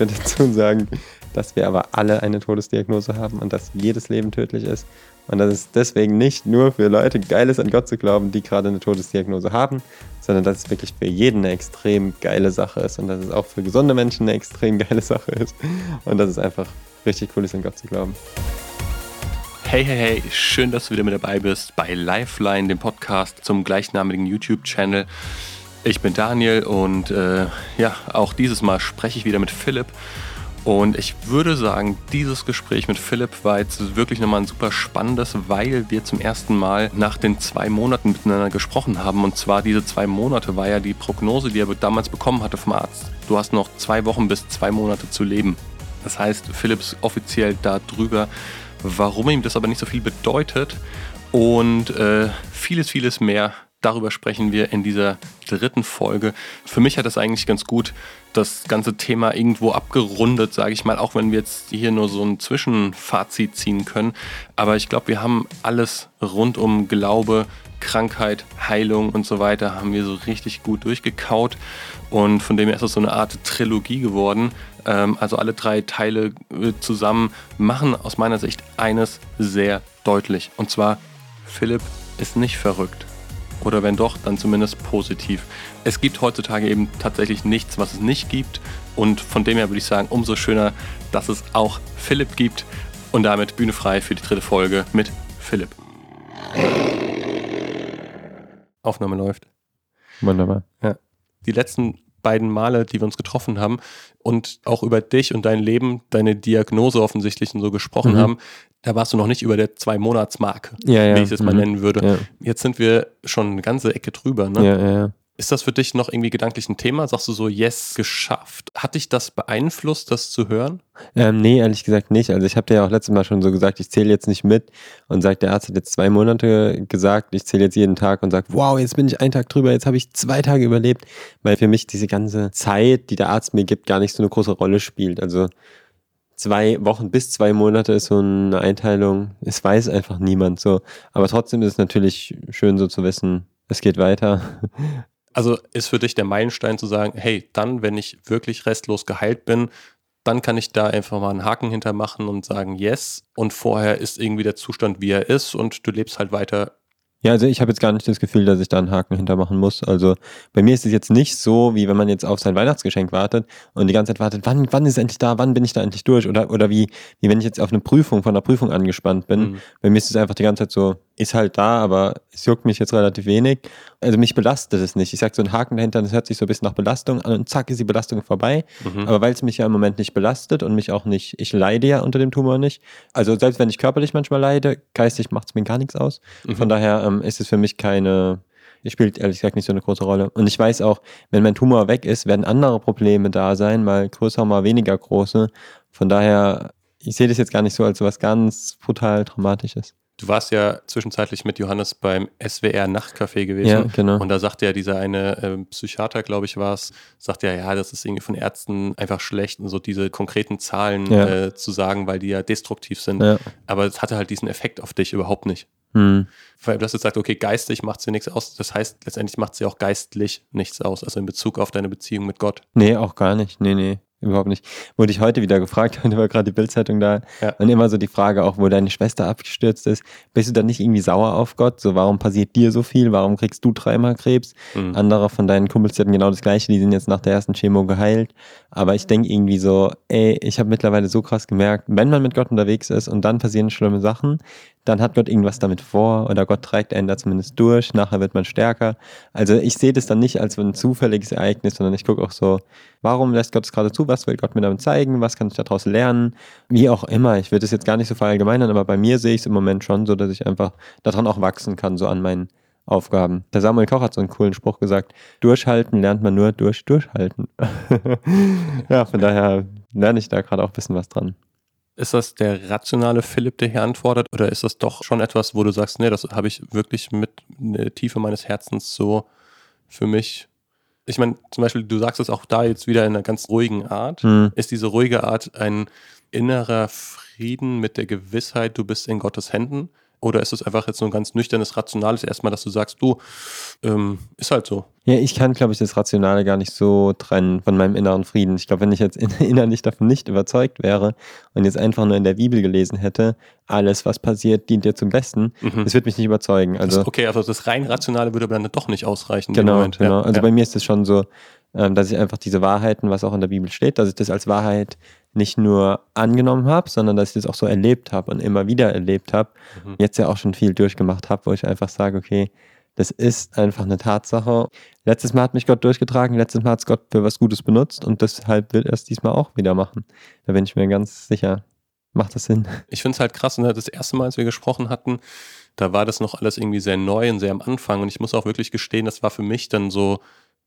würde dazu sagen, dass wir aber alle eine Todesdiagnose haben und dass jedes Leben tödlich ist. Und dass es deswegen nicht nur für Leute geil ist, an Gott zu glauben, die gerade eine Todesdiagnose haben, sondern dass es wirklich für jeden eine extrem geile Sache ist und dass es auch für gesunde Menschen eine extrem geile Sache ist. Und dass es einfach richtig cool ist, an Gott zu glauben. Hey, hey, hey, schön, dass du wieder mit dabei bist bei Lifeline, dem Podcast zum gleichnamigen YouTube-Channel. Ich bin Daniel und äh, ja, auch dieses Mal spreche ich wieder mit Philipp. Und ich würde sagen, dieses Gespräch mit Philipp war jetzt wirklich nochmal ein super spannendes, weil wir zum ersten Mal nach den zwei Monaten miteinander gesprochen haben. Und zwar diese zwei Monate war ja die Prognose, die er damals bekommen hatte vom Arzt. Du hast noch zwei Wochen bis zwei Monate zu leben. Das heißt, Philipp ist offiziell da drüber, warum ihm das aber nicht so viel bedeutet und äh, vieles, vieles mehr Darüber sprechen wir in dieser dritten Folge. Für mich hat das eigentlich ganz gut das ganze Thema irgendwo abgerundet, sage ich mal, auch wenn wir jetzt hier nur so ein Zwischenfazit ziehen können. Aber ich glaube, wir haben alles rund um Glaube, Krankheit, Heilung und so weiter, haben wir so richtig gut durchgekaut. Und von dem her ist es so eine Art Trilogie geworden. Ähm, also alle drei Teile äh, zusammen machen aus meiner Sicht eines sehr deutlich. Und zwar, Philipp ist nicht verrückt. Oder wenn doch, dann zumindest positiv. Es gibt heutzutage eben tatsächlich nichts, was es nicht gibt. Und von dem her würde ich sagen, umso schöner, dass es auch Philipp gibt. Und damit Bühne frei für die dritte Folge mit Philipp. Aufnahme läuft. Wunderbar. Ja. Die letzten beiden Male, die wir uns getroffen haben und auch über dich und dein Leben, deine Diagnose offensichtlich und so gesprochen mhm. haben, da warst du noch nicht über der Zwei-Monats-Marke, ja, ja. wie ich es mal mhm. nennen würde. Ja. Jetzt sind wir schon eine ganze Ecke drüber. Ne? Ist das für dich noch irgendwie gedanklich ein Thema? Sagst du so, yes, geschafft? Hat dich das beeinflusst, das zu hören? Ähm, nee, ehrlich gesagt nicht. Also ich habe dir ja auch letztes Mal schon so gesagt, ich zähle jetzt nicht mit und sagt, der Arzt hat jetzt zwei Monate gesagt, ich zähle jetzt jeden Tag und sage, wow, jetzt bin ich einen Tag drüber, jetzt habe ich zwei Tage überlebt, weil für mich diese ganze Zeit, die der Arzt mir gibt, gar nicht so eine große Rolle spielt. Also zwei Wochen bis zwei Monate ist so eine Einteilung, es weiß einfach niemand so. Aber trotzdem ist es natürlich schön so zu wissen, es geht weiter. Also ist für dich der Meilenstein zu sagen, hey, dann, wenn ich wirklich restlos geheilt bin, dann kann ich da einfach mal einen Haken hintermachen und sagen, yes. Und vorher ist irgendwie der Zustand, wie er ist und du lebst halt weiter ja, also ich habe jetzt gar nicht das Gefühl, dass ich da einen Haken hintermachen muss. Also bei mir ist es jetzt nicht so, wie wenn man jetzt auf sein Weihnachtsgeschenk wartet und die ganze Zeit wartet, wann, wann ist es endlich da, wann bin ich da endlich durch? Oder, oder wie, wie wenn ich jetzt auf eine Prüfung, von einer Prüfung angespannt bin. Mhm. Bei mir ist es einfach die ganze Zeit so, ist halt da, aber es juckt mich jetzt relativ wenig. Also mich belastet es nicht. Ich sag so ein Haken dahinter, das hört sich so ein bisschen nach Belastung an und zack ist die Belastung vorbei. Mhm. Aber weil es mich ja im Moment nicht belastet und mich auch nicht, ich leide ja unter dem Tumor nicht. Also selbst wenn ich körperlich manchmal leide, geistig macht es mir gar nichts aus. Mhm. Von daher ähm, ist es für mich keine, spielt ehrlich gesagt nicht so eine große Rolle. Und ich weiß auch, wenn mein Tumor weg ist, werden andere Probleme da sein, mal größer, mal weniger große. Von daher, ich sehe das jetzt gar nicht so als was ganz brutal Traumatisches. Du warst ja zwischenzeitlich mit Johannes beim SWR Nachtcafé gewesen. Ja, genau. Und da sagte ja dieser eine äh, Psychiater, glaube ich, war es, sagte ja, ja, das ist irgendwie von Ärzten einfach schlecht, so diese konkreten Zahlen ja. äh, zu sagen, weil die ja destruktiv sind. Ja. Aber es hatte halt diesen Effekt auf dich überhaupt nicht. Hm. Weil du hast jetzt gesagt, okay, geistig macht sie nichts aus. Das heißt, letztendlich macht sie auch geistlich nichts aus, also in Bezug auf deine Beziehung mit Gott. Nee, auch gar nicht. Nee, nee. Überhaupt nicht. Wurde ich heute wieder gefragt, und war gerade die Bildzeitung da. Ja. Und immer so die Frage auch, wo deine Schwester abgestürzt ist. Bist du dann nicht irgendwie sauer auf Gott? So, warum passiert dir so viel? Warum kriegst du dreimal Krebs? Mhm. Andere von deinen Kumpels die hatten genau das Gleiche. Die sind jetzt nach der ersten Chemo geheilt. Aber ich denke irgendwie so, ey, ich habe mittlerweile so krass gemerkt, wenn man mit Gott unterwegs ist und dann passieren schlimme Sachen, dann hat Gott irgendwas damit vor oder Gott trägt einen da zumindest durch, nachher wird man stärker. Also ich sehe das dann nicht als ein zufälliges Ereignis, sondern ich gucke auch so, warum lässt Gott es gerade zu, was will Gott mir damit zeigen, was kann ich daraus lernen, wie auch immer. Ich würde es jetzt gar nicht so verallgemeinern, aber bei mir sehe ich es im Moment schon so, dass ich einfach daran auch wachsen kann, so an meinen Aufgaben. Der Samuel Koch hat so einen coolen Spruch gesagt, durchhalten lernt man nur durch Durchhalten. ja, von daher lerne ich da gerade auch ein bisschen was dran. Ist das der rationale Philipp, der hier antwortet, oder ist das doch schon etwas, wo du sagst, nee, das habe ich wirklich mit der Tiefe meines Herzens so für mich ich meine, zum Beispiel, du sagst es auch da jetzt wieder in einer ganz ruhigen Art. Hm. Ist diese ruhige Art ein innerer Frieden mit der Gewissheit, du bist in Gottes Händen? Oder ist es einfach jetzt so ein ganz nüchternes, rationales erstmal, dass du sagst, du, ähm, ist halt so. Ja, ich kann, glaube ich, das Rationale gar nicht so trennen von meinem inneren Frieden. Ich glaube, wenn ich jetzt innerlich davon nicht überzeugt wäre und jetzt einfach nur in der Bibel gelesen hätte, alles, was passiert, dient dir zum Besten, mhm. das wird mich nicht überzeugen. Also, das, okay, also das rein Rationale würde aber dann doch nicht ausreichen. Genau, Moment. genau. Ja, also ja. bei mir ist es schon so, ähm, dass ich einfach diese Wahrheiten, was auch in der Bibel steht, dass ich das als Wahrheit nicht nur angenommen habe, sondern dass ich das auch so erlebt habe und immer wieder erlebt habe. Mhm. Jetzt ja auch schon viel durchgemacht habe, wo ich einfach sage, okay, das ist einfach eine Tatsache. Letztes Mal hat mich Gott durchgetragen, letztes Mal hat es Gott für was Gutes benutzt und deshalb wird er es diesmal auch wieder machen. Da bin ich mir ganz sicher. Macht das Sinn? Ich finde es halt krass. Ne? Das erste Mal, als wir gesprochen hatten, da war das noch alles irgendwie sehr neu und sehr am Anfang. Und ich muss auch wirklich gestehen, das war für mich dann so,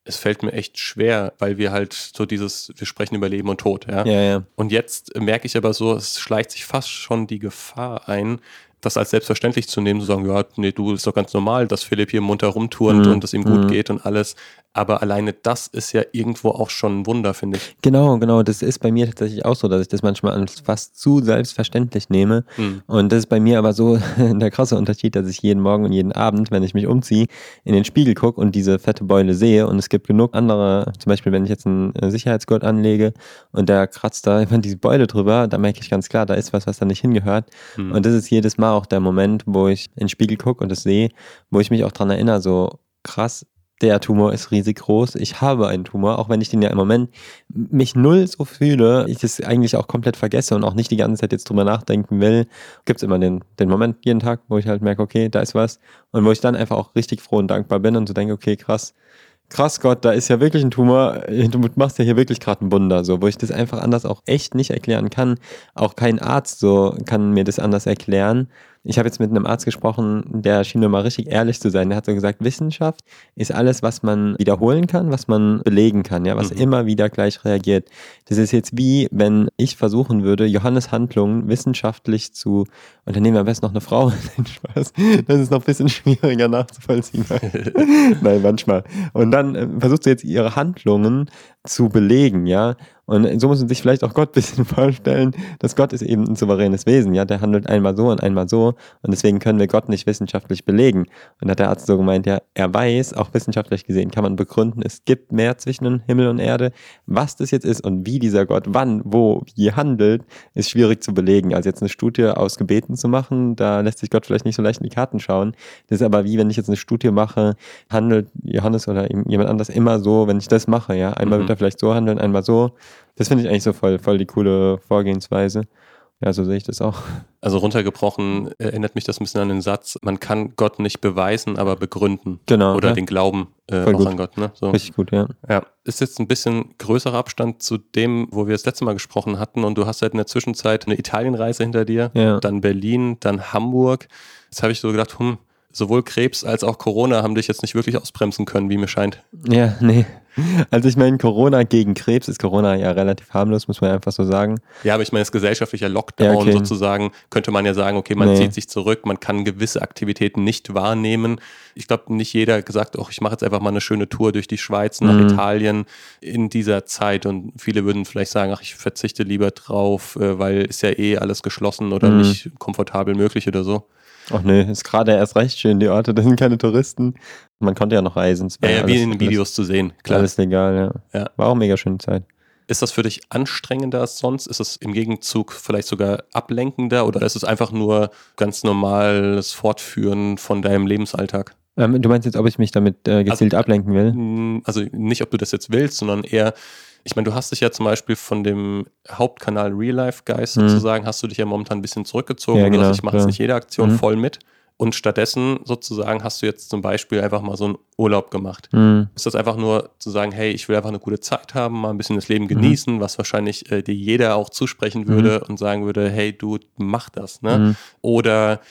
es fällt mir echt schwer, weil wir halt so dieses, wir sprechen über Leben und Tod, ja. ja, ja. Und jetzt merke ich aber so, es schleicht sich fast schon die Gefahr ein, das als selbstverständlich zu nehmen, zu sagen, ja, nee, du ist doch ganz normal, dass Philipp hier munter rumturnt mhm. und es ihm gut mhm. geht und alles. Aber alleine das ist ja irgendwo auch schon ein Wunder, finde ich. Genau, genau. Das ist bei mir tatsächlich auch so, dass ich das manchmal als fast zu selbstverständlich nehme. Mhm. Und das ist bei mir aber so der krasse Unterschied, dass ich jeden Morgen und jeden Abend, wenn ich mich umziehe, in den Spiegel gucke und diese fette Beule sehe. Und es gibt genug andere, zum Beispiel, wenn ich jetzt einen äh, Sicherheitsgurt anlege und der kratzt da immer diese Beule drüber, da merke ich ganz klar, da ist was, was da nicht hingehört. Mhm. Und das ist jedes Mal auch der Moment, wo ich in den Spiegel gucke und das sehe, wo ich mich auch dran erinnere, so krass, der Tumor ist riesig groß. Ich habe einen Tumor, auch wenn ich den ja im Moment mich null so fühle, ich es eigentlich auch komplett vergesse und auch nicht die ganze Zeit jetzt drüber nachdenken will, gibt es immer den, den Moment jeden Tag, wo ich halt merke, okay, da ist was und wo ich dann einfach auch richtig froh und dankbar bin und so denke, okay, krass, krass Gott, da ist ja wirklich ein Tumor, du machst ja hier wirklich gerade ein Wunder, so, wo ich das einfach anders auch echt nicht erklären kann. Auch kein Arzt so kann mir das anders erklären. Ich habe jetzt mit einem Arzt gesprochen, der schien mir mal richtig ehrlich zu sein. Der hat so gesagt, Wissenschaft ist alles, was man wiederholen kann, was man belegen kann, ja, was mhm. immer wieder gleich reagiert. Das ist jetzt wie, wenn ich versuchen würde, Johannes Handlungen wissenschaftlich zu unternehmen, am besten noch eine Frau. Spaß. Das ist noch ein bisschen schwieriger nachzuvollziehen. Nein, manchmal. Und dann äh, versuchst du jetzt ihre Handlungen zu belegen, ja. Und so muss man sich vielleicht auch Gott ein bisschen vorstellen, dass Gott ist eben ein souveränes Wesen, ja. Der handelt einmal so und einmal so. Und deswegen können wir Gott nicht wissenschaftlich belegen. Und da hat der Arzt so gemeint, ja, er weiß, auch wissenschaftlich gesehen kann man begründen, es gibt mehr zwischen Himmel und Erde. Was das jetzt ist und wie dieser Gott wann, wo, wie handelt, ist schwierig zu belegen. Also jetzt eine Studie aus Gebeten zu machen, da lässt sich Gott vielleicht nicht so leicht in die Karten schauen. Das ist aber wie, wenn ich jetzt eine Studie mache, handelt Johannes oder jemand anders immer so, wenn ich das mache, ja. Einmal mhm. wird er vielleicht so handeln, einmal so. Das finde ich eigentlich so voll, voll die coole Vorgehensweise. Ja, so sehe ich das auch. Also runtergebrochen erinnert mich das ein bisschen an den Satz, man kann Gott nicht beweisen, aber begründen. Genau. Oder ja. den Glauben äh, auch gut. an Gott. Ne? So. Richtig gut, ja. Ja, ist jetzt ein bisschen größerer Abstand zu dem, wo wir das letzte Mal gesprochen hatten und du hast halt in der Zwischenzeit eine Italienreise hinter dir, ja. dann Berlin, dann Hamburg. Jetzt habe ich so gedacht, hm, sowohl Krebs als auch Corona haben dich jetzt nicht wirklich ausbremsen können, wie mir scheint. Ja, nee. Also ich meine, Corona gegen Krebs ist Corona ja relativ harmlos, muss man einfach so sagen. Ja, aber ich meine, das gesellschaftliche Lockdown ja, okay. sozusagen, könnte man ja sagen, okay, man nee. zieht sich zurück, man kann gewisse Aktivitäten nicht wahrnehmen. Ich glaube, nicht jeder gesagt, oh, ich mache jetzt einfach mal eine schöne Tour durch die Schweiz nach mhm. Italien in dieser Zeit. Und viele würden vielleicht sagen, ach, ich verzichte lieber drauf, äh, weil ist ja eh alles geschlossen oder mhm. nicht komfortabel möglich oder so. Ach nee, ist gerade erst recht schön, die Orte, da sind keine Touristen. Man konnte ja noch reisen. Ja, ja wie in den Videos alles, zu sehen, klar. Alles legal, ja. ja. War auch mega schöne Zeit. Ist das für dich anstrengender als sonst? Ist es im Gegenzug vielleicht sogar ablenkender oder ist es einfach nur ganz normales Fortführen von deinem Lebensalltag? Ähm, du meinst jetzt, ob ich mich damit äh, gezielt also, ablenken will? Also nicht, ob du das jetzt willst, sondern eher, ich meine, du hast dich ja zum Beispiel von dem Hauptkanal Real Life Guys mhm. sozusagen, hast du dich ja momentan ein bisschen sozusagen Ja, genau, also ich mache jetzt nicht jede Aktion mhm. voll mit. Und stattdessen sozusagen hast du jetzt zum Beispiel einfach mal so einen Urlaub gemacht. Mhm. Ist das einfach nur zu sagen, hey, ich will einfach eine gute Zeit haben, mal ein bisschen das Leben mhm. genießen, mhm. was wahrscheinlich äh, dir jeder auch zusprechen würde mhm. und sagen würde, hey, du mach das. Ne? Mhm. Oder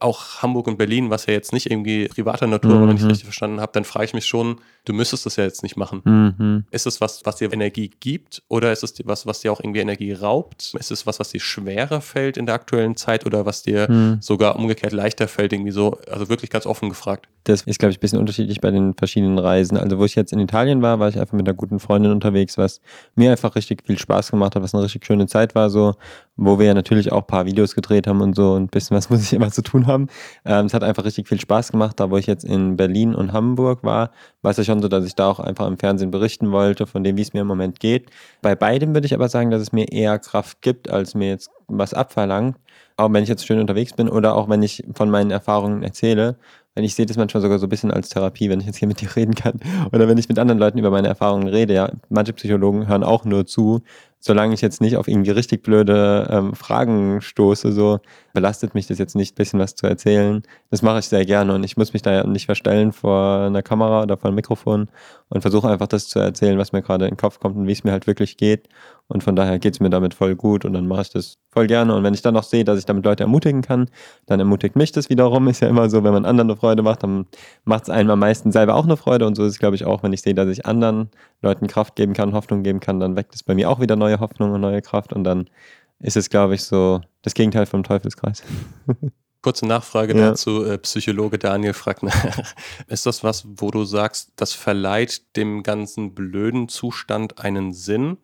auch Hamburg und Berlin, was ja jetzt nicht irgendwie privater Natur, mhm. wenn ich es richtig verstanden habe, dann frage ich mich schon, du müsstest das ja jetzt nicht machen. Mhm. Ist es was, was dir Energie gibt oder ist es was, was dir auch irgendwie Energie raubt? Ist es was, was dir schwerer fällt in der aktuellen Zeit oder was dir mhm. sogar umgekehrt leichter fällt, irgendwie so? Also wirklich ganz offen gefragt. Das ist, glaube ich, ein bisschen unterschiedlich bei den verschiedenen Reisen. Also, wo ich jetzt in Italien war, war ich einfach mit einer guten Freundin unterwegs, was mir einfach richtig viel Spaß gemacht hat, was eine richtig schöne Zeit war, so, wo wir ja natürlich auch ein paar Videos gedreht haben und so und ein bisschen was muss ich immer zu tun haben. Ähm, es hat einfach richtig viel Spaß gemacht, da wo ich jetzt in Berlin und Hamburg war, war es ja schon so, dass ich da auch einfach im Fernsehen berichten wollte, von dem, wie es mir im Moment geht. Bei beidem würde ich aber sagen, dass es mir eher Kraft gibt, als mir jetzt was abverlangt. Auch wenn ich jetzt schön unterwegs bin oder auch wenn ich von meinen Erfahrungen erzähle. Wenn ich sehe das manchmal sogar so ein bisschen als Therapie, wenn ich jetzt hier mit dir reden kann. Oder wenn ich mit anderen Leuten über meine Erfahrungen rede. Ja, manche Psychologen hören auch nur zu, solange ich jetzt nicht auf irgendwie richtig blöde ähm, Fragen stoße, so belastet mich das jetzt nicht, ein bisschen was zu erzählen. Das mache ich sehr gerne und ich muss mich da ja nicht verstellen vor einer Kamera oder vor einem Mikrofon und versuche einfach das zu erzählen, was mir gerade in den Kopf kommt und wie es mir halt wirklich geht. Und von daher geht es mir damit voll gut und dann mache ich das voll gerne. Und wenn ich dann noch sehe, dass ich damit Leute ermutigen kann, dann ermutigt mich das wiederum. Ist ja immer so, wenn man anderen eine Freude macht, dann macht es einem am meisten selber auch eine Freude. Und so ist es, glaube ich, auch, wenn ich sehe, dass ich anderen Leuten Kraft geben kann, Hoffnung geben kann, dann weckt es bei mir auch wieder neue Hoffnung und neue Kraft. Und dann ist es, glaube ich, so das Gegenteil vom Teufelskreis. Kurze Nachfrage ja. dazu. Äh, Psychologe Daniel fragt nach. Ist das was, wo du sagst, das verleiht dem ganzen blöden Zustand einen Sinn?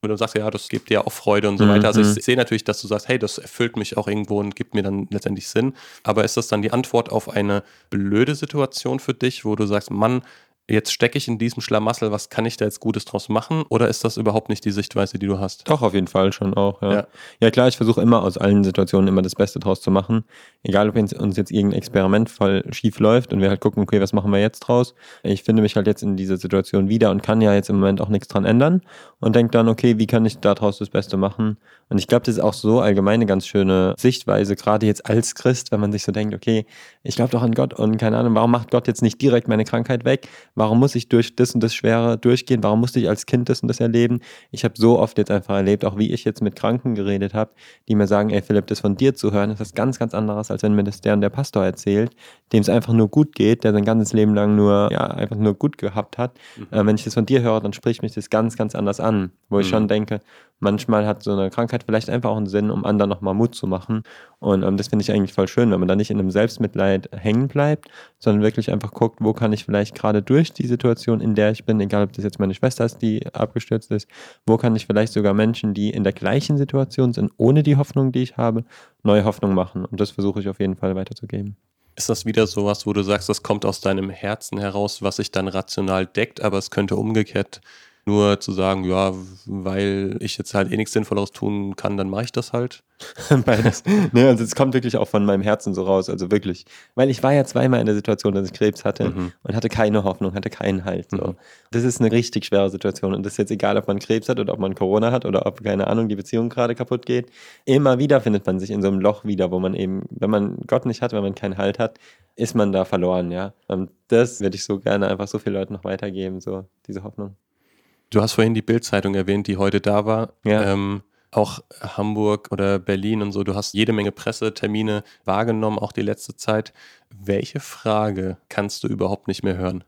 Und du sagst, ja, das gibt dir auch Freude und so weiter. Also ich mhm. sehe natürlich, dass du sagst, hey, das erfüllt mich auch irgendwo und gibt mir dann letztendlich Sinn. Aber ist das dann die Antwort auf eine blöde Situation für dich, wo du sagst, Mann, jetzt stecke ich in diesem Schlamassel, was kann ich da jetzt Gutes draus machen? Oder ist das überhaupt nicht die Sichtweise, die du hast? Doch, auf jeden Fall schon auch, ja. Ja, ja klar, ich versuche immer aus allen Situationen immer das Beste draus zu machen. Egal, ob uns jetzt irgendein Experiment voll schief läuft und wir halt gucken, okay, was machen wir jetzt draus? Ich finde mich halt jetzt in dieser Situation wieder und kann ja jetzt im Moment auch nichts dran ändern und denke dann, okay, wie kann ich daraus das Beste machen? Und ich glaube, das ist auch so allgemein eine ganz schöne Sichtweise, gerade jetzt als Christ, wenn man sich so denkt, okay, ich glaube doch an Gott und keine Ahnung, warum macht Gott jetzt nicht direkt meine Krankheit weg? Warum muss ich durch das und das Schwere durchgehen? Warum musste ich als Kind das und das erleben? Ich habe so oft jetzt einfach erlebt, auch wie ich jetzt mit Kranken geredet habe, die mir sagen, ey Philipp, das von dir zu hören, ist was ganz, ganz anderes, als wenn mir das der und der Pastor erzählt, dem es einfach nur gut geht, der sein ganzes Leben lang nur, ja, einfach nur gut gehabt hat. Mhm. Äh, wenn ich das von dir höre, dann spricht mich das ganz, ganz anders an, wo ich mhm. schon denke, manchmal hat so eine Krankheit vielleicht einfach auch einen Sinn, um anderen nochmal Mut zu machen. Und ähm, das finde ich eigentlich voll schön, wenn man da nicht in einem Selbstmitleid hängen bleibt, sondern wirklich einfach guckt, wo kann ich vielleicht gerade durch die Situation, in der ich bin, egal ob das jetzt meine Schwester ist, die abgestürzt ist, wo kann ich vielleicht sogar Menschen, die in der gleichen Situation sind, ohne die Hoffnung, die ich habe, neue Hoffnung machen. Und das versuche ich auf jeden Fall weiterzugeben. Ist das wieder sowas, wo du sagst, das kommt aus deinem Herzen heraus, was sich dann rational deckt, aber es könnte umgekehrt nur zu sagen, ja, weil ich jetzt halt eh nichts Sinnvolleres tun kann, dann mache ich das halt. Beides. nee, also es kommt wirklich auch von meinem Herzen so raus, also wirklich. Weil ich war ja zweimal in der Situation, dass ich Krebs hatte mhm. und hatte keine Hoffnung, hatte keinen Halt. So. Mhm. Das ist eine richtig schwere Situation und das ist jetzt egal, ob man Krebs hat oder ob man Corona hat oder ob, keine Ahnung, die Beziehung gerade kaputt geht. Immer wieder findet man sich in so einem Loch wieder, wo man eben, wenn man Gott nicht hat, wenn man keinen Halt hat, ist man da verloren, ja. Und das würde ich so gerne einfach so vielen Leuten noch weitergeben, so diese Hoffnung. Du hast vorhin die Bildzeitung erwähnt, die heute da war. Ja. Ähm, auch Hamburg oder Berlin und so. Du hast jede Menge Pressetermine wahrgenommen, auch die letzte Zeit. Welche Frage kannst du überhaupt nicht mehr hören?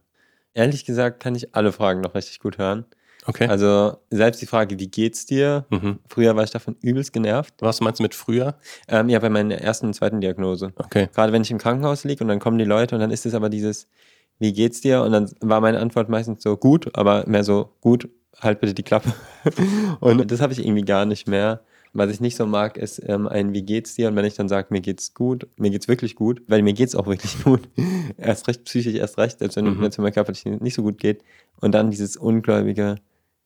Ehrlich gesagt kann ich alle Fragen noch richtig gut hören. Okay. Also selbst die Frage, wie geht's dir? Mhm. Früher war ich davon übelst genervt. Was meinst du mit früher? Ähm, ja, bei meiner ersten und zweiten Diagnose. Okay. Gerade wenn ich im Krankenhaus liege und dann kommen die Leute und dann ist es aber dieses, wie geht's dir? Und dann war meine Antwort meistens so gut, aber mehr so gut, halt bitte die Klappe. und das habe ich irgendwie gar nicht mehr. Was ich nicht so mag, ist ähm, ein Wie geht's dir? Und wenn ich dann sage, mir geht's gut, mir geht's wirklich gut, weil mir geht's auch wirklich gut. erst recht psychisch, erst recht, selbst wenn mhm. mir zum Beispiel körperlich nicht so gut geht. Und dann dieses ungläubige,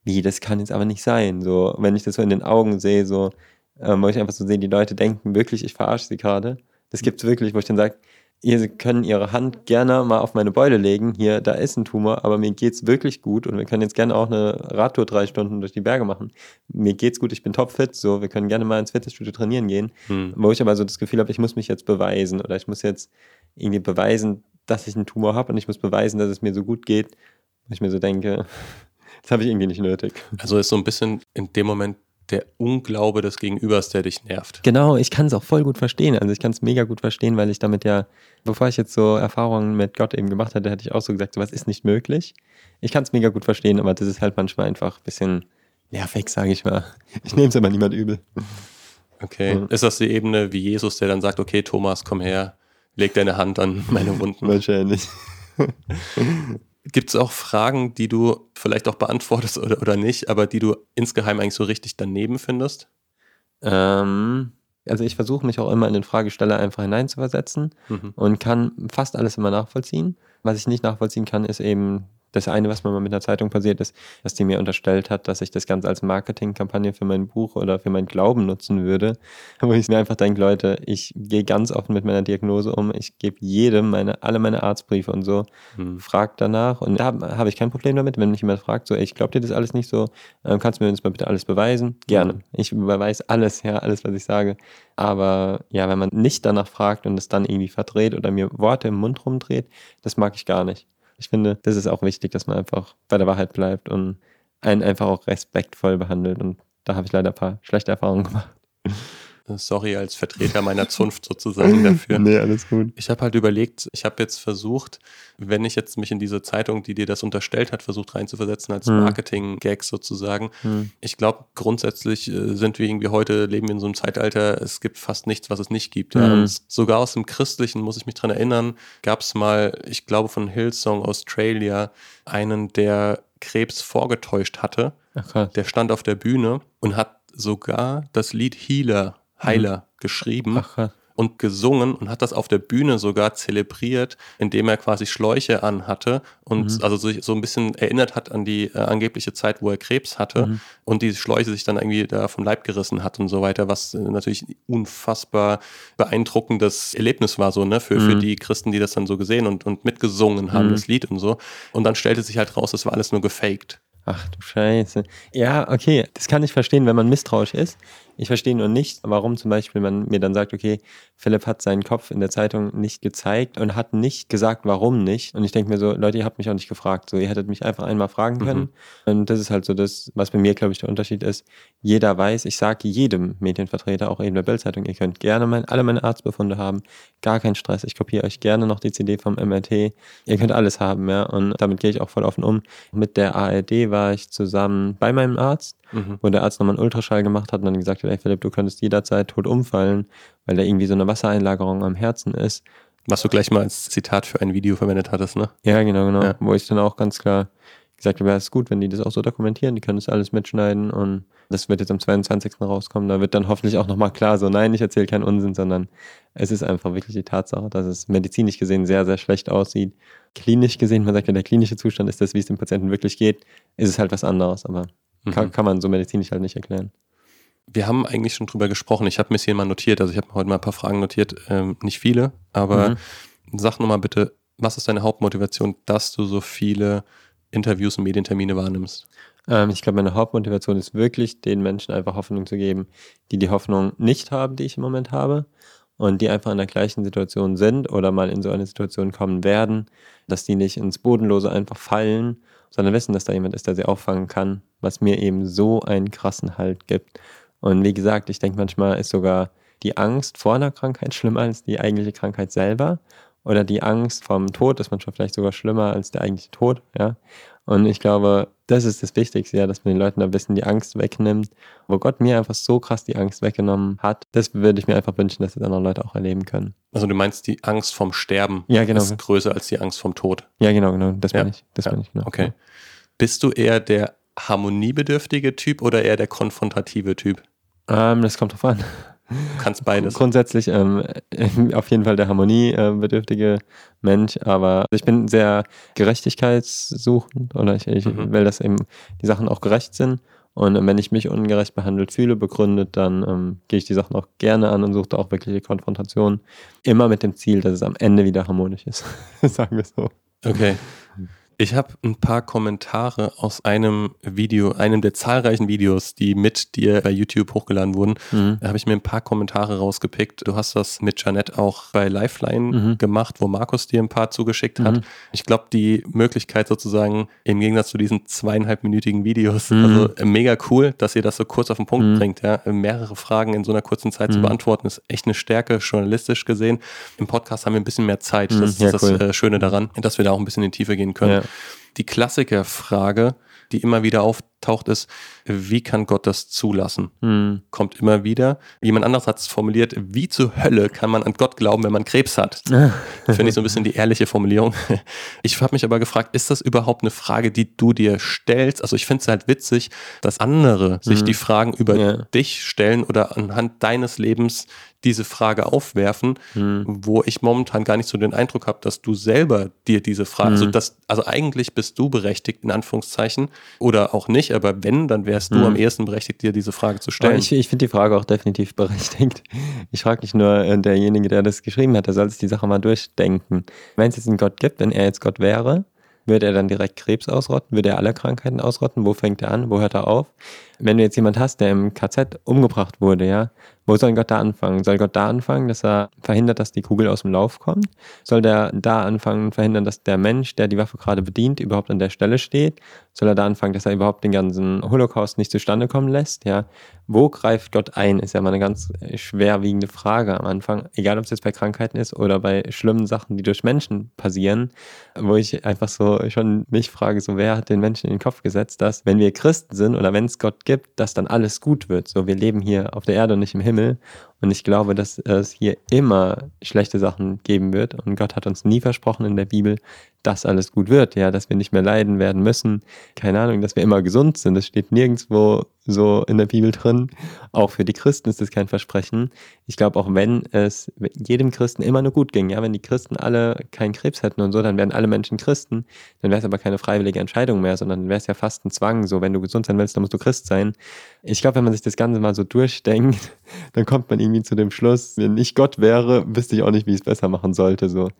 wie, das kann jetzt aber nicht sein. So, wenn ich das so in den Augen sehe, so, ähm, wo ich einfach so sehe, die Leute denken wirklich, ich verarsche sie gerade. Das gibt's wirklich, wo ich dann sage, ihr können ihre Hand gerne mal auf meine Beule legen. Hier, da ist ein Tumor, aber mir geht's wirklich gut und wir können jetzt gerne auch eine Radtour drei Stunden durch die Berge machen. Mir geht's gut, ich bin topfit, so, wir können gerne mal ins Fitnessstudio trainieren gehen. Hm. Wo ich aber so das Gefühl habe, ich muss mich jetzt beweisen oder ich muss jetzt irgendwie beweisen, dass ich einen Tumor habe und ich muss beweisen, dass es mir so gut geht. Wo ich mir so denke, das habe ich irgendwie nicht nötig. Also ist so ein bisschen in dem Moment der Unglaube des Gegenübers, der dich nervt. Genau, ich kann es auch voll gut verstehen. Also ich kann es mega gut verstehen, weil ich damit ja, bevor ich jetzt so Erfahrungen mit Gott eben gemacht hatte, hätte ich auch so gesagt, sowas ist nicht möglich. Ich kann es mega gut verstehen, aber das ist halt manchmal einfach ein bisschen nervig, sage ich mal. Ich nehme es aber niemand übel. Okay. Mhm. Ist das die Ebene wie Jesus, der dann sagt, okay, Thomas, komm her, leg deine Hand an meine Wunden? Wahrscheinlich. Gibt es auch Fragen, die du vielleicht auch beantwortest oder, oder nicht, aber die du insgeheim eigentlich so richtig daneben findest? Ähm, Also ich versuche mich auch immer in den Fragesteller einfach hineinzuversetzen Mhm. und kann fast alles immer nachvollziehen. Was ich nicht nachvollziehen kann, ist eben das eine, was mir mal mit einer Zeitung passiert ist, dass die mir unterstellt hat, dass ich das Ganze als Marketingkampagne für mein Buch oder für meinen Glauben nutzen würde. Wo ich mir einfach denke, Leute, ich gehe ganz offen mit meiner Diagnose um. Ich gebe jedem meine, alle meine Arztbriefe und so, Mhm. fragt danach. Und da habe hab ich kein Problem damit, wenn mich jemand fragt, so, ey, ich glaube dir das alles nicht so, ähm, kannst du mir das mal bitte alles beweisen? Gerne. Ich überweise alles, ja, alles, was ich sage. Aber ja, wenn man nicht danach fragt und es dann irgendwie verdreht oder mir Worte im Mund rumdreht, das mag ich gar nicht. Ich finde, das ist auch wichtig, dass man einfach bei der Wahrheit bleibt und einen einfach auch respektvoll behandelt. Und da habe ich leider ein paar schlechte Erfahrungen gemacht. Sorry als Vertreter meiner Zunft sozusagen dafür. Nee, alles gut. Ich habe halt überlegt, ich habe jetzt versucht, wenn ich jetzt mich in diese Zeitung, die dir das unterstellt hat, versucht reinzuversetzen als Hm. Marketing-Gag sozusagen. Hm. Ich glaube, grundsätzlich äh, sind wir irgendwie heute, leben wir in so einem Zeitalter, es gibt fast nichts, was es nicht gibt. Ja? Und sogar aus dem Christlichen, muss ich mich dran erinnern, gab es mal, ich glaube von Hillsong Australia, einen, der Krebs vorgetäuscht hatte. Ach. Der stand auf der Bühne und hat sogar das Lied Healer, Heiler geschrieben Ach und gesungen und hat das auf der Bühne sogar zelebriert, indem er quasi Schläuche anhatte und Mhm. also sich so ein bisschen erinnert hat an die äh, angebliche Zeit, wo er Krebs hatte Mhm. und die Schläuche sich dann irgendwie da vom Leib gerissen hat und so weiter, was äh, natürlich ein unfassbar beeindruckendes Erlebnis war, so, ne, für, für Mhm. die Christen, die das dann so gesehen und, und mitgesungen haben, Mhm. das Lied und so. Und dann stellte sich halt raus, das war alles nur gefaked. Ach du Scheiße. Ja, okay, das kann ich verstehen, wenn man misstrauisch ist. Ich verstehe nur nicht, warum zum Beispiel man mir dann sagt, okay, Philipp hat seinen Kopf in der Zeitung nicht gezeigt und hat nicht gesagt, warum nicht. Und ich denke mir so, Leute, ihr habt mich auch nicht gefragt. So, ihr hättet mich einfach einmal fragen Mhm. können. Und das ist halt so das, was bei mir, glaube ich, der Unterschied ist. Jeder weiß, ich sage jedem Medienvertreter, auch eben der Bildzeitung, ihr könnt gerne mein, alle meine Arztbefunde haben. Gar kein Stress. Ich kopiere euch gerne noch die CD vom MRT. Ihr könnt alles haben, ja. Und damit gehe ich auch voll offen um. Mit der ARD war ich zusammen bei meinem Arzt Mhm. wo der Arzt nochmal einen Ultraschall gemacht hat und dann gesagt hat, ey Philipp, du könntest jederzeit tot umfallen, weil da irgendwie so eine Wassereinlagerung am Herzen ist. Was du gleich mal als Zitat für ein Video verwendet hattest, ne? Ja, genau, genau. Ja. Wo ich dann auch ganz klar gesagt habe, ja, ist gut, wenn die das auch so dokumentieren, die können das alles mitschneiden und das wird jetzt am 22. rauskommen. Da wird dann hoffentlich auch nochmal klar, so nein, ich erzähle keinen Unsinn, sondern es ist einfach wirklich die Tatsache, dass es medizinisch gesehen sehr, sehr schlecht aussieht. Klinisch gesehen, man sagt ja, der klinische Zustand ist das, wie es dem Patienten wirklich geht, ist es halt was anderes, aber kann, Mhm. kann man so medizinisch halt nicht erklären. Wir haben eigentlich schon drüber gesprochen. Ich habe mir es hier mal notiert. Also ich habe heute mal ein paar Fragen notiert. Ähm, nicht viele, aber Mhm. sag nochmal bitte, was ist deine Hauptmotivation, dass du so viele Interviews und Medientermine wahrnimmst? Ähm, ich glaube, meine Hauptmotivation ist wirklich, den Menschen einfach Hoffnung zu geben, die die Hoffnung nicht haben, die ich im Moment habe und die einfach in der gleichen Situation sind oder mal in so eine Situation kommen werden, dass die nicht ins Bodenlose einfach fallen, sondern wissen, dass da jemand ist, der sie auffangen kann, was mir eben so einen krassen Halt gibt. Und wie gesagt, ich denke manchmal ist sogar die Angst vor einer Krankheit schlimmer als die eigentliche Krankheit selber. Oder die Angst vom Tod ist manchmal vielleicht sogar schlimmer als der eigentliche Tod, ja. Und ich glaube, das ist das Wichtigste, ja, dass man den Leuten ein bisschen die Angst wegnimmt. Wo Gott mir einfach so krass die Angst weggenommen hat, das würde ich mir einfach wünschen, dass das andere Leute auch erleben können. Also du meinst, die Angst vom Sterben Ja, genau. ist größer als die Angst vom Tod. Ja, genau, genau. Das Ja. meine ich. Das Ja. meine ich, genau. Okay. Bist du eher der harmoniebedürftige Typ oder eher der konfrontative Typ? Ähm, das kommt drauf an. Du kannst beides. Grundsätzlich ähm, auf jeden Fall der harmoniebedürftige Mensch, aber ich bin sehr gerechtigkeitssuchend oder ich, ich Mhm. will, dass eben die Sachen auch gerecht sind. Und ähm, wenn ich mich ungerecht behandelt fühle, begründet, dann ähm, gehe ich die Sachen auch gerne an und suche da auch wirklich die Konfrontation. Immer mit dem Ziel, dass es am Ende wieder harmonisch ist. Sagen wir so. Okay. Ich habe ein paar Kommentare aus einem Video, einem der zahlreichen Videos, die mit dir bei YouTube hochgeladen wurden. Mhm. Da habe ich mir ein paar Kommentare rausgepickt. Du hast das mit Janette auch bei Lifeline Mhm. gemacht, wo Markus dir ein paar zugeschickt hat. Mhm. Ich glaube, die Möglichkeit sozusagen im Gegensatz zu diesen zweieinhalbminütigen Videos, Mhm. also äh, mega cool, dass ihr das so kurz auf den Punkt Mhm. bringt. Ja? Mehrere Fragen in so einer kurzen Zeit zu Mhm. beantworten, ist echt eine Stärke, journalistisch gesehen. Im Podcast haben wir ein bisschen mehr Zeit. Das ist Ja, das cool. äh, Schöne daran, dass wir da auch ein bisschen in die Tiefe gehen können. Ja. Die Klassikerfrage, die immer wieder auftaucht, ist, wie kann Gott das zulassen? Hm. Kommt immer wieder. Jemand anderes hat es formuliert, wie zur Hölle kann man an Gott glauben, wenn man Krebs hat? Finde ich so ein bisschen die ehrliche Formulierung. Ich habe mich aber gefragt, ist das überhaupt eine Frage, die du dir stellst? Also ich finde es halt witzig, dass andere sich Mhm. die Fragen über Ja. dich stellen oder anhand deines Lebens diese Frage aufwerfen, Hm. wo ich momentan gar nicht so den Eindruck habe, dass du selber dir diese Frage, also Mhm. das, also eigentlich bist du berechtigt, in Anführungszeichen, oder auch nicht, aber wenn, dann wärst du Mhm. am ehesten berechtigt, dir diese Frage zu Aber stellen. ich ich finde die Frage auch definitiv berechtigt. Ich frage mich nur, äh, derjenige, der das geschrieben hat, der soll sich die Sache mal durchdenken. Wenn es jetzt einen Gott gibt, wenn er jetzt Gott wäre, würde er dann direkt Krebs ausrotten? Würde er alle Krankheiten ausrotten? Wo fängt er an? Wo hört er auf? Wenn du jetzt jemand hast, der im KZ umgebracht wurde, ja, wo soll Gott da anfangen? Soll Gott da anfangen, dass er verhindert, dass die Kugel aus dem Lauf kommt? Soll der da anfangen, verhindern, dass der Mensch, der die Waffe gerade bedient, überhaupt an der Stelle steht? Soll er da anfangen, dass er überhaupt den ganzen Holocaust nicht zustande kommen lässt? Ja, wo greift Gott ein? Ist ja mal eine ganz schwerwiegende Frage am Anfang. Egal, ob es jetzt bei Krankheiten ist oder bei schlimmen Sachen, die durch Menschen passieren, wo ich einfach so schon mich frage, so wer hat den Menschen in den Kopf gesetzt, dass wenn wir Christen sind oder wenn es Gott gibt, dass dann alles gut wird. So, wir leben hier auf der Erde und nicht im Himmel. Und ich glaube, dass es hier immer schlechte Sachen geben wird. Und Gott hat uns nie versprochen in der Bibel, dass alles gut wird, ja, dass wir nicht mehr leiden werden müssen. Keine Ahnung, dass wir immer gesund sind. Das steht nirgendwo so in der Bibel drin. Auch für die Christen ist das kein Versprechen. Ich glaube, auch wenn es jedem Christen immer nur gut ging, ja, wenn die Christen alle keinen Krebs hätten und so, dann wären alle Menschen Christen. Dann wäre es aber keine freiwillige Entscheidung mehr, sondern dann wäre es ja fast ein Zwang. So, wenn du gesund sein willst, dann musst du Christ sein. Ich glaube, wenn man sich das Ganze mal so durchdenkt, dann kommt man irgendwie zu dem Schluss, wenn ich Gott wäre, wüsste ich auch nicht, wie ich es besser machen sollte. So.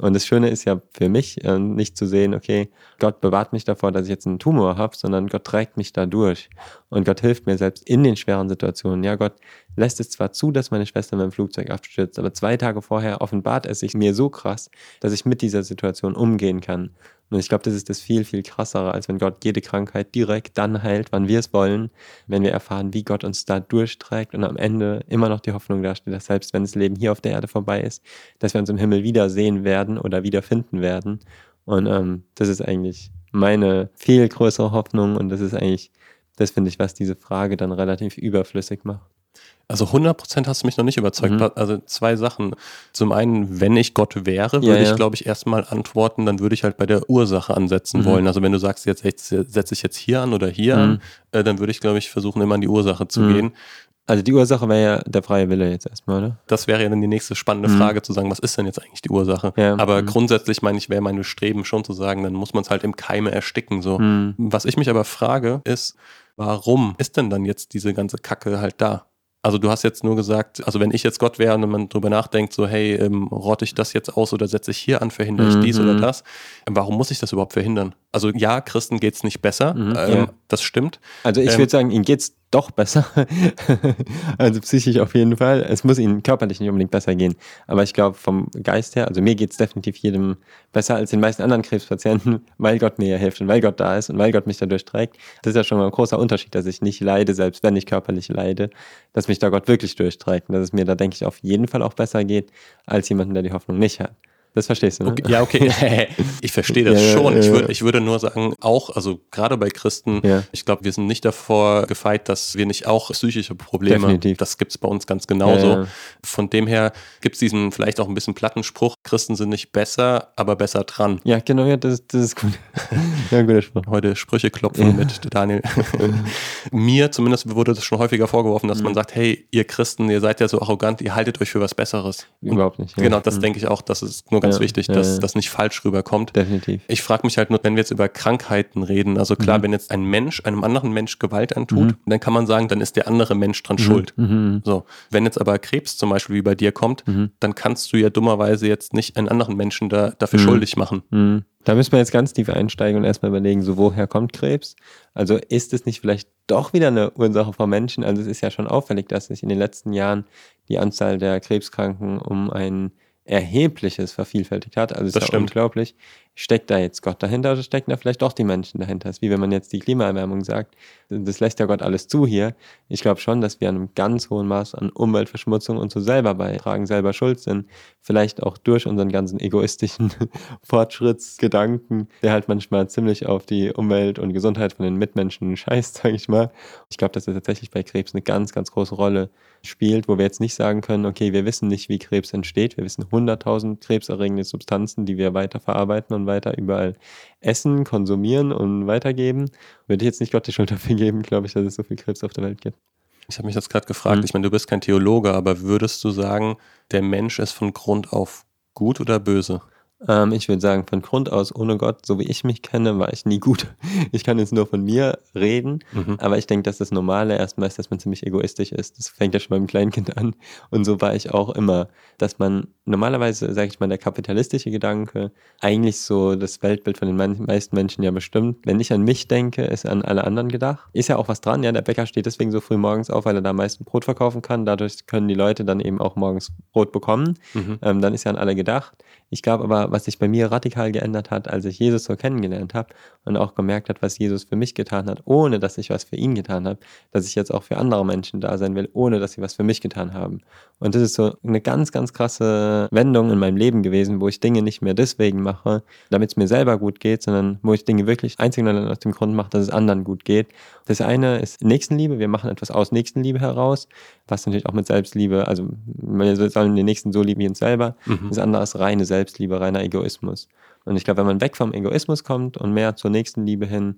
Und das Schöne ist ja für mich, äh, nicht zu sehen, okay, Gott bewahrt mich davor, dass ich jetzt einen Tumor habe, sondern Gott trägt mich da durch. Und Gott hilft mir selbst in den schweren Situationen. Ja, Gott lässt es zwar zu, dass meine Schwester mit dem Flugzeug abstürzt, aber zwei Tage vorher offenbart es sich mir so krass, dass ich mit dieser Situation umgehen kann. Und ich glaube, das ist das viel, viel krassere, als wenn Gott jede Krankheit direkt dann heilt, wann wir es wollen, wenn wir erfahren, wie Gott uns da durchträgt und am Ende immer noch die Hoffnung dasteht, dass selbst wenn das Leben hier auf der Erde vorbei ist, dass wir uns im Himmel wiedersehen werden oder wiederfinden werden. Und ähm, das ist eigentlich meine viel größere Hoffnung und das ist eigentlich, das finde ich, was diese Frage dann relativ überflüssig macht. Also 100% hast du mich noch nicht überzeugt. Mhm. Also zwei Sachen. Zum einen, wenn ich Gott wäre, Ja, würde ich, ja. glaube ich, erstmal antworten, dann würde ich halt bei der Ursache ansetzen Mhm. wollen. Also wenn du sagst, jetzt setze ich jetzt hier an oder hier Mhm. an, äh, dann würde ich, glaube ich, versuchen, immer an die Ursache zu Mhm. gehen. Also die Ursache wäre ja der freie Wille jetzt erstmal, oder? Das wäre ja dann die nächste spannende Mhm. Frage, zu sagen, was ist denn jetzt eigentlich die Ursache? Ja, Aber mhm. grundsätzlich meine ich, wäre meine Streben schon zu sagen, dann muss man es halt im Keime ersticken. So. Was ich mich aber frage, ist, warum ist denn dann jetzt diese ganze Kacke halt da? Also du hast jetzt nur gesagt, also wenn ich jetzt Gott wäre und man drüber nachdenkt, so hey, ähm, rotte ich das jetzt aus oder setze ich hier an, verhindere ich Mhm. dies oder das? Warum muss ich das überhaupt verhindern? Also ja, Christen geht's nicht besser, Mhm, ähm, ja. das stimmt. Also ich Ähm, würde sagen, ihnen geht's doch besser. also psychisch auf jeden Fall. Es muss ihnen körperlich nicht unbedingt besser gehen. Aber ich glaube vom Geist her, also mir geht's definitiv jedem besser als den meisten anderen Krebspatienten, weil Gott mir ja hilft und weil Gott da ist und weil Gott mich dadurch trägt. Das ist ja schon mal ein großer Unterschied, dass ich nicht leide, selbst wenn ich körperlich leide, dass mich da Gott wirklich durchträgt und dass es mir da, denke ich, auf jeden Fall auch besser geht, als jemanden, der die Hoffnung nicht hat. Das verstehst du, ne? Okay, ja, okay. ich verstehe das Ja, ja, schon. Ich, ja. würd, ich würde nur sagen, auch, also gerade bei Christen, Ja. ich glaube, wir sind nicht davor gefeit, dass wir nicht auch psychische Probleme, Definitiv. das gibt es bei uns ganz genauso. Ja, ja. Von dem her gibt es diesen vielleicht auch ein bisschen platten Spruch, Christen sind nicht besser, aber besser dran. Ja, genau, ja, das, das ist gut. ja, guter Spruch. Heute Sprüche klopfen mit Daniel. Mir zumindest wurde das schon häufiger vorgeworfen, dass Mhm. man sagt, hey, ihr Christen, ihr seid ja so arrogant, ihr haltet euch für was Besseres. Überhaupt nicht. Ja. Genau, das Mhm. denke ich auch, das ist nur ganz Ja, wichtig, dass ja. das nicht falsch rüberkommt. Definitiv. Ich frage mich halt nur, wenn wir jetzt über Krankheiten reden, also klar, Mhm. wenn jetzt ein Mensch einem anderen Mensch Gewalt antut, Mhm. dann kann man sagen, dann ist der andere Mensch dran schuld. Mhm. So, wenn jetzt aber Krebs zum Beispiel wie bei dir kommt, Mhm. dann kannst du ja dummerweise jetzt nicht einen anderen Menschen da, dafür Mhm. schuldig machen. Mhm. Da müssen wir jetzt ganz tief einsteigen und erstmal überlegen, so woher kommt Krebs? Also ist es nicht vielleicht doch wieder eine Ursache von Menschen? Also es ist ja schon auffällig, dass sich in den letzten Jahren die Anzahl der Krebskranken um ein Erhebliches vervielfältigt hat. Also es Das ist ja stimmt. unglaublich. Steckt da jetzt Gott dahinter oder stecken da vielleicht doch die Menschen dahinter? Das ist wie wenn man jetzt die Klimaerwärmung sagt, das lässt ja Gott alles zu hier. Ich glaube schon, dass wir an einem ganz hohen Maß an Umweltverschmutzung und so selber beitragen, selber schuld sind. Vielleicht auch durch unseren ganzen egoistischen Fortschrittsgedanken, der halt manchmal ziemlich auf die Umwelt und Gesundheit von den Mitmenschen scheißt, sage ich mal. Ich glaube, dass das tatsächlich bei Krebs eine ganz, ganz große Rolle spielt, wo wir jetzt nicht sagen können, okay, wir wissen nicht, wie Krebs entsteht. Wir wissen 100.000 krebserregende Substanzen, die wir weiter verarbeiten und weiter überall essen, konsumieren und weitergeben. Würde ich jetzt nicht Gott die Schuld dafür geben, glaube ich, dass es so viel Krebs auf der Welt gibt. Ich habe mich jetzt gerade gefragt, Mhm. ich meine, du bist kein Theologe, aber würdest du sagen, der Mensch ist von Grund auf gut oder böse? Ähm, ich würde sagen, von Grund aus, ohne Gott, so wie ich mich kenne, war ich nie gut. Ich kann jetzt nur von mir reden, Mhm. aber ich denke, dass das Normale erstmal ist, dass man ziemlich egoistisch ist. Das fängt ja schon beim Kleinkind an. Und so war ich auch immer, dass man normalerweise, sage ich mal, der kapitalistische Gedanke eigentlich so das Weltbild von den meisten Menschen ja bestimmt. Wenn ich an mich denke, ist an alle anderen gedacht. Ist ja auch was dran, ja, der Bäcker steht deswegen so früh morgens auf, weil er da am meisten Brot verkaufen kann. Dadurch können die Leute dann eben auch morgens Brot bekommen. Mhm. Ähm, dann ist ja an alle gedacht. Ich glaube aber, was sich bei mir radikal geändert hat, als ich Jesus so kennengelernt habe und auch gemerkt hat, was Jesus für mich getan hat, ohne dass ich was für ihn getan habe, dass ich jetzt auch für andere Menschen da sein will, ohne dass sie was für mich getan haben. Und das ist so eine ganz, ganz krasse Wendung in meinem Leben gewesen, wo ich Dinge nicht mehr deswegen mache, damit es mir selber gut geht, sondern wo ich Dinge wirklich einzig und allein aus dem Grund mache, dass es anderen gut geht. Das eine ist Nächstenliebe. Wir machen etwas aus Nächstenliebe heraus, was natürlich auch mit Selbstliebe, also wir sollen den Nächsten so lieben wie uns selber. Mhm. Das andere ist reine Selbstliebe, reiner Egoismus. Und ich glaube, wenn man weg vom Egoismus kommt und mehr zur Nächstenliebe hin,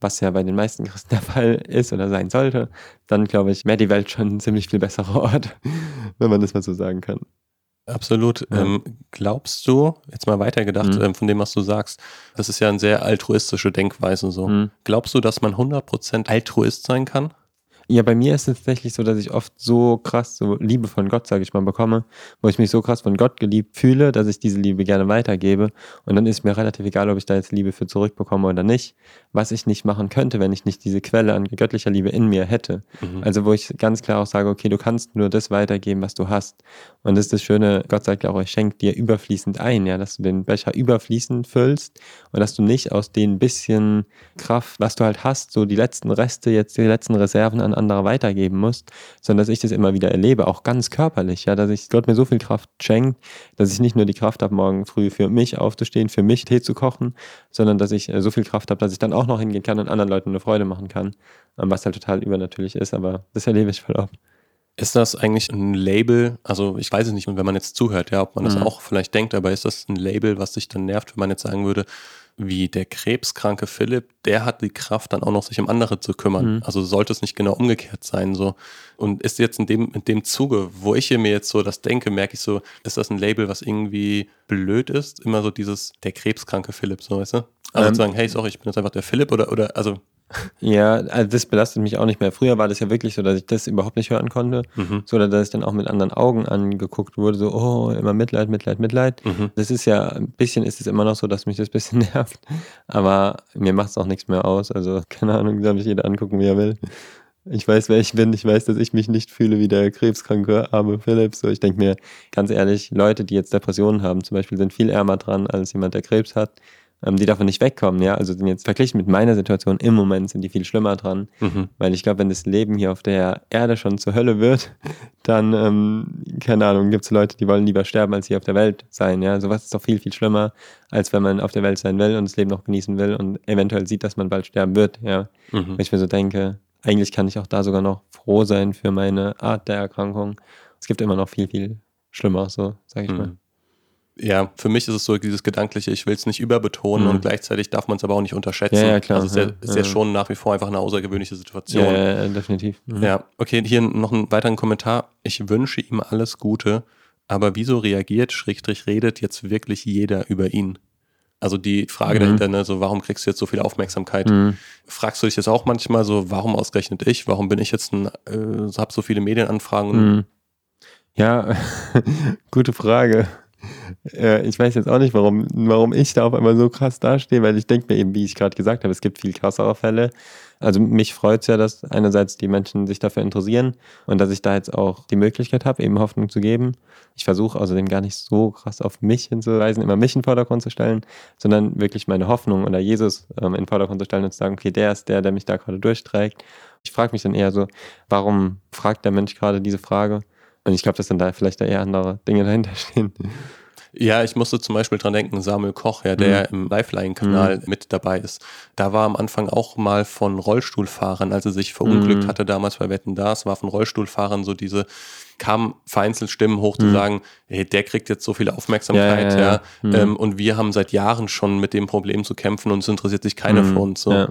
was ja bei den meisten Christen der Fall ist oder sein sollte, dann glaube ich, wäre die Welt schon ein ziemlich viel besserer Ort, wenn man das mal so sagen kann. Absolut. Ja. Ähm, glaubst du, jetzt mal weitergedacht Mhm. ähm, von dem, was du sagst, das ist ja eine sehr altruistische Denkweise so. Mhm. Glaubst du, dass man 100% Altruist sein kann? Ja, bei mir ist es tatsächlich so, dass ich oft so krass so Liebe von Gott, sage ich mal, bekomme, wo ich mich so krass von Gott geliebt fühle, dass ich diese Liebe gerne weitergebe. Und dann ist mir relativ egal, ob ich da jetzt Liebe für zurückbekomme oder nicht, was ich nicht machen könnte, wenn ich nicht diese Quelle an göttlicher Liebe in mir hätte. Mhm. Also wo ich ganz klar auch sage, okay, du kannst nur das weitergeben, was du hast. Und das ist das Schöne, Gott sagt ja auch, er schenkt dir überfließend ein, ja, dass du den Becher überfließend füllst und dass du nicht aus den bisschen Kraft, was du halt hast, so die letzten Reste, jetzt die letzten Reserven an andere weitergeben musst, sondern dass ich das immer wieder erlebe, auch ganz körperlich, ja, dass ich Gott mir so viel Kraft schenkt, dass ich nicht nur die Kraft habe, morgen früh für mich aufzustehen, für mich Tee zu kochen, sondern dass ich äh, so viel Kraft habe, dass ich dann auch noch hingehen kann und anderen Leuten eine Freude machen kann, ähm, was halt total übernatürlich ist, aber das erlebe ich voll oft. Ist das eigentlich ein Label? Also ich weiß es nicht, wenn man jetzt zuhört, ja, ob man das Mhm. auch vielleicht denkt, aber ist das ein Label, was dich dann nervt, wenn man jetzt sagen würde, wie der krebskranke Philipp, der hat die Kraft dann auch noch sich um andere zu kümmern. Mhm. Also sollte es nicht genau umgekehrt sein so. Und ist jetzt in dem in dem Zuge, wo ich hier mir jetzt so das denke, merke ich so, ist das ein Label, was irgendwie blöd ist? Immer so dieses der krebskranke Philipp, so weißt du? Also Ähm, zu sagen, hey, sorry, ich bin jetzt einfach der Philipp oder oder also Ja, also das belastet mich auch nicht mehr. Früher war das ja wirklich so, dass ich das überhaupt nicht hören konnte. mhm, So, dass ich dann auch mit anderen Augen angeguckt wurde, so, oh, immer Mitleid, Mitleid, Mitleid. mhm. Das ist ja, ein bisschen ist es immer noch so, dass mich das ein bisschen nervt. Aber mir macht es auch nichts mehr aus. Also, keine Ahnung, darf mich jeder angucken, wie er will. Ich weiß, wer ich bin. Ich weiß, dass ich mich nicht fühle wie der krebskranke arme Philipp. So, ich denke mir, ganz ehrlich, Leute, die jetzt Depressionen haben, zum Beispiel, sind viel ärmer dran als jemand, der Krebs hat. Ähm, die davon nicht wegkommen, ja. Also sind jetzt verglichen mit meiner Situation im Moment sind die viel schlimmer dran. Mhm. Weil ich glaube, wenn das Leben hier auf der Erde schon zur Hölle wird, dann, ähm, keine Ahnung, gibt es Leute, die wollen lieber sterben, als hier auf der Welt sein. Ja, sowas ist doch viel, viel schlimmer, als wenn man auf der Welt sein will und das Leben noch genießen will und eventuell sieht, dass man bald sterben wird. Ja, Mhm. wo ich mir so denke, eigentlich kann ich auch da sogar noch froh sein für meine Art der Erkrankung. Es gibt immer noch viel, viel schlimmer, so sage ich mal. Ja, für mich ist es so dieses Gedankliche, ich will es nicht überbetonen Mhm. und gleichzeitig darf man es aber auch nicht unterschätzen. Ja, ja, klar, Also es ist ja, ja, ist ja schon nach wie vor einfach eine außergewöhnliche Situation. Ja, definitiv. Mhm. Ja, okay, hier noch einen weiteren Kommentar. Ich wünsche ihm alles Gute, aber wieso reagiert, Schrägstrich redet jetzt wirklich jeder über ihn? Also die Frage Mhm. dahinter, ne, so warum kriegst du jetzt so viel Aufmerksamkeit? Mhm. Fragst du dich jetzt auch manchmal so, warum ausgerechnet ich? Warum bin ich jetzt ein, äh, hab so viele Medienanfragen? Mhm. Ja, gute Frage. Äh, ich weiß jetzt auch nicht, warum, warum ich da auf einmal so krass dastehe, weil ich denke mir eben, wie ich gerade gesagt habe, es gibt viel krassere Fälle. Also mich freut es ja, dass einerseits die Menschen sich dafür interessieren und dass ich da jetzt auch die Möglichkeit habe, eben Hoffnung zu geben. Ich versuche außerdem gar nicht so krass auf mich hinzuweisen, immer mich in den Vordergrund zu stellen, sondern wirklich meine Hoffnung oder Jesus ähm, in den Vordergrund zu stellen und zu sagen, okay, der ist der, der mich da gerade durchträgt. Ich frage mich dann eher so, warum fragt der Mensch gerade diese Frage? Und ich glaube, dass dann da vielleicht da eher andere Dinge dahinter stehen. Ja, ich musste zum Beispiel dran denken, Samuel Koch, ja, der mhm. im Lifeline-Kanal mhm. mit dabei ist. Da war am Anfang auch mal von Rollstuhlfahrern, als er sich verunglückt mhm. hatte damals bei Wetten Das, war von Rollstuhlfahrern so diese, kamen vereinzelt Stimmen hoch zu mhm. sagen, hey, der kriegt jetzt so viel Aufmerksamkeit, ja. ja, ja. Mhm. Ähm, und wir haben seit Jahren schon mit dem Problem zu kämpfen und es interessiert sich keiner mhm. für uns. So.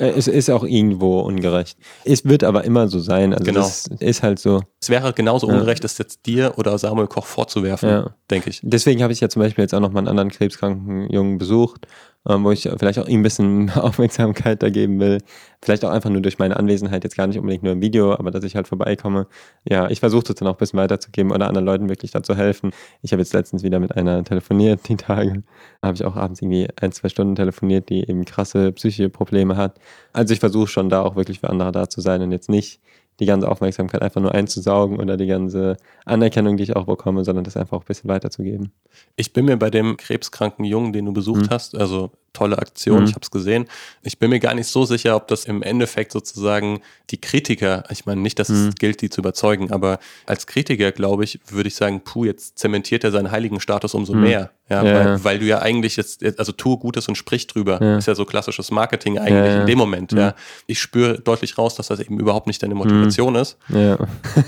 Äh, es ist auch irgendwo ungerecht. Es wird aber immer so sein. Also genau. Es ist halt so. Es wäre genauso ungerecht, das jetzt dir oder Samuel Koch vorzuwerfen, ja. denke ich. Deswegen habe ich ja zum Beispiel jetzt auch noch mal einen anderen krebskranken Jungen besucht ähm, wo ich vielleicht auch ihm ein bisschen Aufmerksamkeit da geben will. Vielleicht auch einfach nur durch meine Anwesenheit, jetzt gar nicht unbedingt nur im Video, aber dass ich halt vorbeikomme. Ja, ich versuche das dann auch ein bisschen weiterzugeben oder anderen Leuten wirklich dazu helfen. Ich habe jetzt letztens wieder mit einer telefoniert, die Tage. Habe ich auch abends irgendwie ein, zwei Stunden telefoniert, die eben krasse psychische Probleme hat. Also ich versuche schon da auch wirklich für andere da zu sein und jetzt nicht die ganze Aufmerksamkeit einfach nur einzusaugen oder die ganze Anerkennung, die ich auch bekomme, sondern das einfach auch ein bisschen weiterzugeben. Ich bin mir bei dem krebskranken Jungen, den du besucht mhm. hast, also tolle Aktion, mhm. ich habe es gesehen. Ich bin mir gar nicht so sicher, ob das im Endeffekt sozusagen die Kritiker, ich meine nicht, dass mhm. es gilt, die zu überzeugen, aber als Kritiker, glaube ich, würde ich sagen, puh, jetzt zementiert er seinen heiligen Status umso mhm. mehr. Ja, ja, weil, weil, du ja eigentlich jetzt, also tue Gutes und sprich drüber. Ja. Ist ja so klassisches Marketing eigentlich in dem Moment. Ja. Mhm. Ich spüre deutlich raus, dass das eben überhaupt nicht deine Motivation ist. Ja.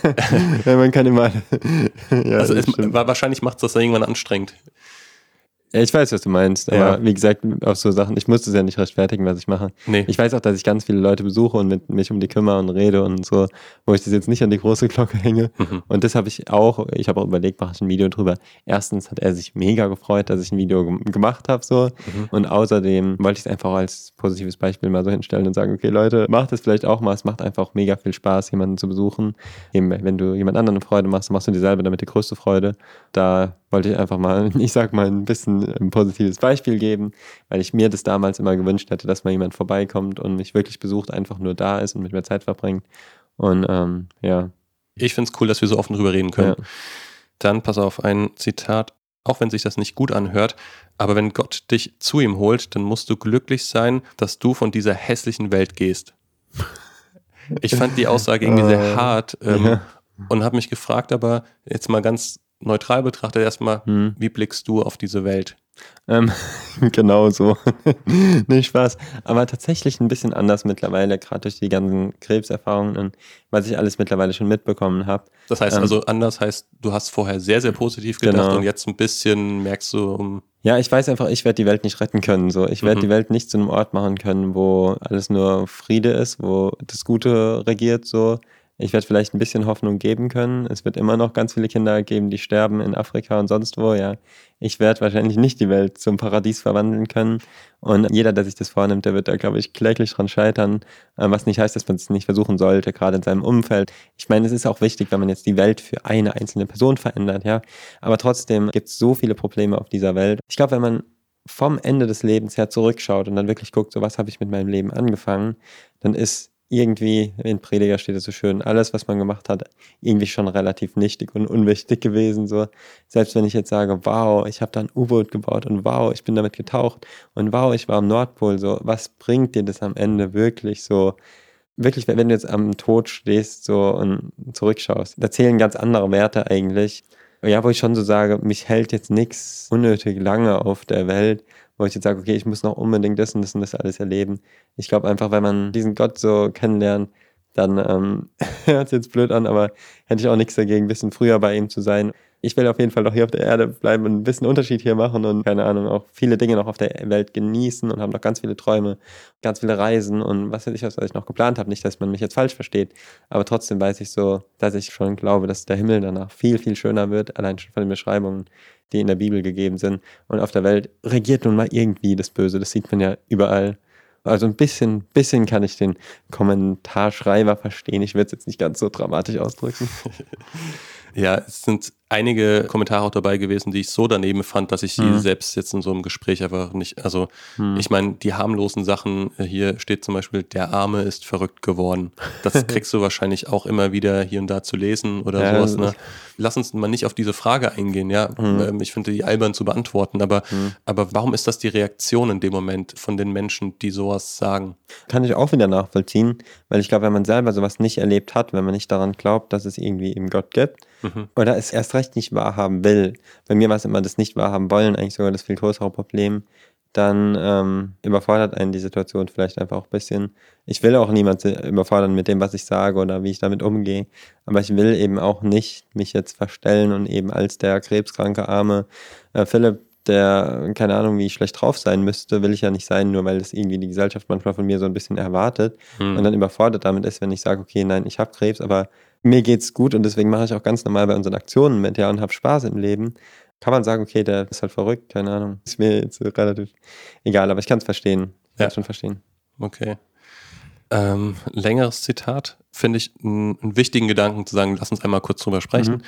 ja, man kann immer. also es, wahrscheinlich macht es das irgendwann anstrengend. Ich weiß, was du meinst, aber ja. wie gesagt, auch so Sachen, ich muss das ja nicht rechtfertigen, was ich mache. Nee. Ich weiß auch, dass ich ganz viele Leute besuche und mit mich um die kümmere und rede und so, wo ich das jetzt nicht an die große Glocke hänge. Mhm. Und das habe ich auch, ich habe auch überlegt, mache ich ein Video drüber. Erstens hat er sich mega gefreut, dass ich ein Video gemacht habe, so. Mhm. Und außerdem wollte ich es einfach als positives Beispiel mal so hinstellen und sagen, okay, Leute, macht es vielleicht auch mal. Es macht einfach mega viel Spaß, jemanden zu besuchen. Eben, wenn du jemand anderen eine Freude machst, machst du dir selber damit die größte Freude. Da wollte ich einfach mal, ich sag mal, ein bisschen ein positives Beispiel geben, weil ich mir das damals immer gewünscht hätte, dass mal jemand vorbeikommt und mich wirklich besucht, einfach nur da ist und mit mir Zeit verbringt. Und ähm, ja. Ich finde es cool, dass wir so offen drüber reden können. Ja. Dann pass auf, ein Zitat, auch wenn sich das nicht gut anhört, aber wenn Gott dich zu ihm holt, dann musst du glücklich sein, dass du von dieser hässlichen Welt gehst. Ich fand die Aussage irgendwie sehr äh, hart ähm, ja. und habe mich gefragt, aber jetzt mal ganz neutral betrachtet erstmal, hm. wie blickst du auf diese Welt? Ähm, genau so. Nicht Spaß. Aber tatsächlich ein bisschen anders mittlerweile, gerade durch die ganzen Krebserfahrungen und was ich alles mittlerweile schon mitbekommen habe. Das heißt ähm, also, anders heißt, du hast vorher sehr, sehr positiv gedacht genau. und jetzt ein bisschen merkst du, um. Ja, ich weiß einfach, ich werde die Welt nicht retten können. So. Ich werde mhm. die Welt nicht zu einem Ort machen können, wo alles nur Friede ist, wo das Gute regiert. So ich werde vielleicht ein bisschen Hoffnung geben können. Es wird immer noch ganz viele Kinder geben, die sterben in Afrika und sonst wo, ja. Ich werde wahrscheinlich nicht die Welt zum Paradies verwandeln können. Und jeder, der sich das vornimmt, der wird da, glaube ich, kläglich dran scheitern. Äh, was nicht heißt, dass man es nicht versuchen sollte, gerade in seinem Umfeld. Ich meine, es ist auch wichtig, wenn man jetzt die Welt für eine einzelne Person verändert, ja. Aber trotzdem gibt es so viele Probleme auf dieser Welt. Ich glaube, wenn man vom Ende des Lebens her zurückschaut und dann wirklich guckt, so was habe ich mit meinem Leben angefangen, dann ist irgendwie, in Prediger steht es so schön, alles, was man gemacht hat, irgendwie schon relativ nichtig und unwichtig gewesen. So. Selbst wenn ich jetzt sage, wow, ich habe da ein U-Boot gebaut und wow, ich bin damit getaucht und wow, ich war am Nordpol, so, was bringt dir das am Ende wirklich so? Wirklich, wenn du jetzt am Tod stehst so und zurückschaust, da zählen ganz andere Werte eigentlich. Ja, wo ich schon so sage, mich hält jetzt nichts unnötig lange auf der Welt, wo ich jetzt sage, okay, ich muss noch unbedingt das und das und das alles erleben. Ich glaube einfach, wenn man diesen Gott so kennenlernt, dann ähm, hört es jetzt blöd an, aber hätte ich auch nichts dagegen, ein bisschen früher bei ihm zu sein ich will auf jeden Fall noch hier auf der Erde bleiben und ein bisschen Unterschied hier machen und keine Ahnung, auch viele Dinge noch auf der Welt genießen und habe noch ganz viele Träume, ganz viele Reisen und was weiß ich, was ich noch geplant habe. Nicht, dass man mich jetzt falsch versteht, aber trotzdem weiß ich so, dass ich schon glaube, dass der Himmel danach viel, viel schöner wird, allein schon von den Beschreibungen, die in der Bibel gegeben sind. Und auf der Welt regiert nun mal irgendwie das Böse, das sieht man ja überall. Also ein bisschen, bisschen kann ich den Kommentarschreiber verstehen. Ich würde es jetzt nicht ganz so dramatisch ausdrücken. ja, es sind einige Kommentare auch dabei gewesen, die ich so daneben fand, dass ich sie Mhm. selbst jetzt in so einem Gespräch einfach nicht, also Hm. ich meine, die harmlosen Sachen, äh, hier steht zum Beispiel, der Arme ist verrückt geworden. Das kriegst du wahrscheinlich auch immer wieder hier und da zu lesen oder Ja, sowas. Ne? Lass uns mal nicht auf diese Frage eingehen, ja. Hm. Ähm, Ich finde die albern zu beantworten, aber, aber warum ist das die Reaktion in dem Moment von den Menschen, die sowas sagen? Kann ich auch wieder nachvollziehen, weil ich glaube, wenn man selber sowas nicht erlebt hat, wenn man nicht daran glaubt, dass es irgendwie eben Gott gibt Mhm. oder es erst recht nicht wahrhaben will, bei mir war es immer das nicht wahrhaben wollen eigentlich sogar das viel größere Problem, dann ähm, überfordert einen die Situation vielleicht einfach auch ein bisschen. Ich will auch niemand überfordern mit dem, was ich sage oder wie ich damit umgehe, aber ich will eben auch nicht mich jetzt verstellen und eben als der krebskranke arme äh, Philipp der, keine Ahnung, wie schlecht drauf sein müsste, will ich ja nicht sein, nur weil das irgendwie die Gesellschaft manchmal von mir so ein bisschen erwartet Hm. und dann überfordert damit ist, wenn ich sage, okay, nein, ich habe Krebs, aber mir geht's gut und deswegen mache ich auch ganz normal bei unseren Aktionen mit, ja, und habe Spaß im Leben. Kann man sagen, okay, der ist halt verrückt, keine Ahnung. Ist mir jetzt relativ egal, aber ich kann es verstehen. Ich Ja. kann schon verstehen. Okay. Ähm, längeres Zitat finde ich einen, einen wichtigen Gedanken zu sagen, lass uns einmal kurz drüber sprechen. Mhm.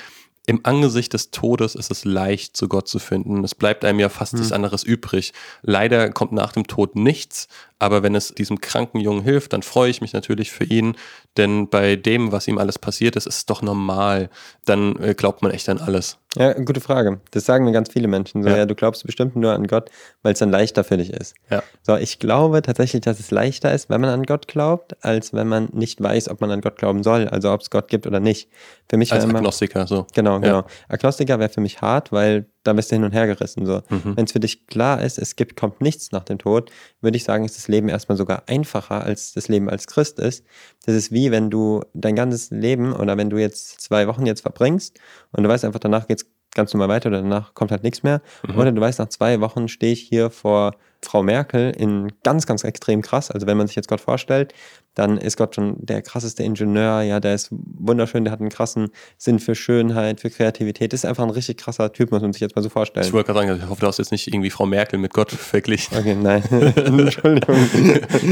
Im Angesicht des Todes ist es leicht, zu Gott zu finden. Es bleibt einem ja fast nichts anderes übrig. Leider kommt nach dem Tod nichts, aber wenn es diesem kranken Jungen hilft, dann freue ich mich natürlich für ihn, denn bei dem, was ihm alles passiert ist, ist es doch normal. Dann äh, glaubt man echt an alles. Ja, gute Frage. Das sagen mir ganz viele Menschen. So, Ja. ja, du glaubst bestimmt nur an Gott, weil es dann leichter für dich ist. Ja. So, ich glaube tatsächlich, dass es leichter ist, wenn man an Gott glaubt, als wenn man nicht weiß, ob man an Gott glauben soll, also ob es Gott gibt oder nicht. Für mich war Als immer, Agnostiker, so. Genau, Ja. genau. Agnostiker wäre für mich hart, weil da bist du hin und her gerissen. So. Mhm. Wenn es für dich klar ist, es gibt, kommt nichts nach dem Tod, würde ich sagen, ist das Leben erstmal sogar einfacher, als das Leben als Christ ist. Das ist wie wenn du dein ganzes Leben oder wenn du jetzt zwei Wochen jetzt verbringst und du weißt einfach, danach geht's ganz normal weiter oder danach kommt halt nichts mehr. Mhm. Oder du weißt, nach zwei Wochen stehe ich hier vor Frau Merkel in ganz, ganz extrem krass. Also wenn man sich jetzt Gott vorstellt, dann ist Gott schon der krasseste Ingenieur, ja, der ist wunderschön, der hat einen krassen Sinn für Schönheit, für Kreativität. Das ist einfach ein richtig krasser Typ, muss man sich jetzt mal so vorstellen. Ich wollte gerade sagen, ich hoffe, du hast jetzt nicht irgendwie Frau Merkel mit Gott verglichen. Okay, nein. Entschuldigung.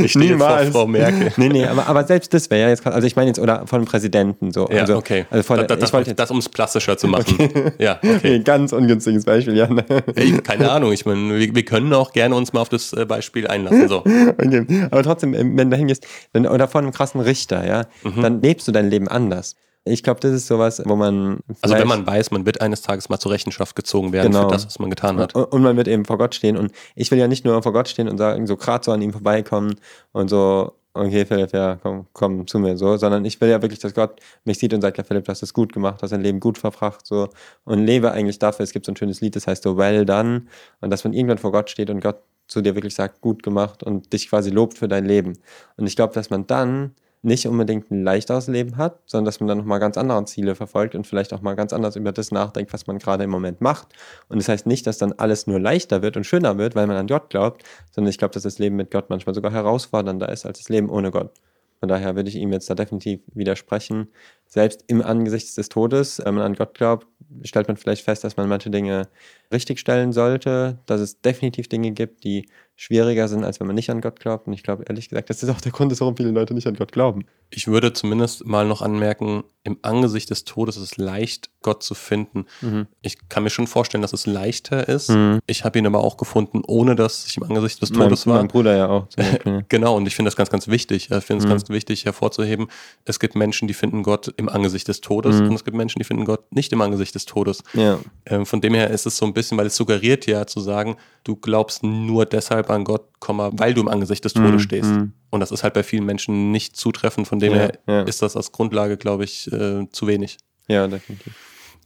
Ich stehe vor Niemals. Frau Merkel. Nee, nee, aber, aber selbst das wäre ja jetzt krass. Also ich meine jetzt, oder von einem Präsidenten so. Ja, also, okay. Also von, das, das, ich wollte jetzt, das, um es plastischer zu machen. Ja, okay. okay. ganz ungünstiges Beispiel, ja. ne. Ey, keine Ahnung, ich meine, wir, wir können auch gerne uns mal auf das äh, Beispiel einlassen. So. Okay. Aber trotzdem, ähm, wenn du hingehst, dann, oder von einem krassen Richter, ja, Mhm. dann lebst du dein Leben anders. Ich glaube, das ist sowas, wo man. Also wenn man weiß, man wird eines Tages mal zur Rechenschaft gezogen werden Genau. für das, was man getan hat. Und, und man wird eben vor Gott stehen. Und ich will ja nicht nur vor Gott stehen und sagen, so gerade so an ihm vorbeikommen und so, okay, Philipp, ja, komm, komm zu mir so, sondern ich will ja wirklich, dass Gott mich sieht und sagt, ja, Philipp, du hast es gut gemacht, hast dein Leben gut verbracht, so und lebe eigentlich dafür. Es gibt so ein schönes Lied, das heißt so, well done. Und dass man irgendwann vor Gott steht und Gott zu dir wirklich sagt, gut gemacht und dich quasi lobt für dein Leben. Und ich glaube, dass man dann nicht unbedingt ein leichteres Leben hat, sondern dass man dann nochmal ganz andere Ziele verfolgt und vielleicht auch mal ganz anders über das nachdenkt, was man gerade im Moment macht. Und das heißt nicht, dass dann alles nur leichter wird und schöner wird, weil man an Gott glaubt, sondern ich glaube, dass das Leben mit Gott manchmal sogar herausfordernder ist als das Leben ohne Gott. Von daher würde ich ihm jetzt da definitiv widersprechen. Selbst im Angesicht des Todes, wenn man an Gott glaubt, stellt man vielleicht fest, dass man manche Dinge richtigstellen sollte, dass es definitiv Dinge gibt, die schwieriger sind, als wenn man nicht an Gott glaubt. Und ich glaube, ehrlich gesagt, das ist auch der Grund, warum viele Leute nicht an Gott glauben. Ich würde zumindest mal noch anmerken, im Angesicht des Todes ist es leicht, Gott zu finden. Mhm. Ich kann mir schon vorstellen, dass es leichter ist. Mhm. Ich habe ihn aber auch gefunden, ohne dass ich im Angesicht des Mein, Todes war. mein Bruder ja auch. Genau, und ich finde das ganz, ganz wichtig. Ich finde es Mhm. ganz wichtig hervorzuheben. Es gibt Menschen, die finden Gott im Angesicht des Todes Mhm. und es gibt Menschen, die finden Gott nicht im Angesicht des Todes. ja. Ähm, von dem her ist es so ein bisschen, weil es suggeriert ja zu sagen, du glaubst nur deshalb an Gott, weil du im Angesicht des Todes Mhm. stehst. Mhm. Und das ist halt bei vielen Menschen nicht zutreffend. Von dem Ja, her ja. ist das als Grundlage, glaube ich, äh, zu wenig. ja, definitiv.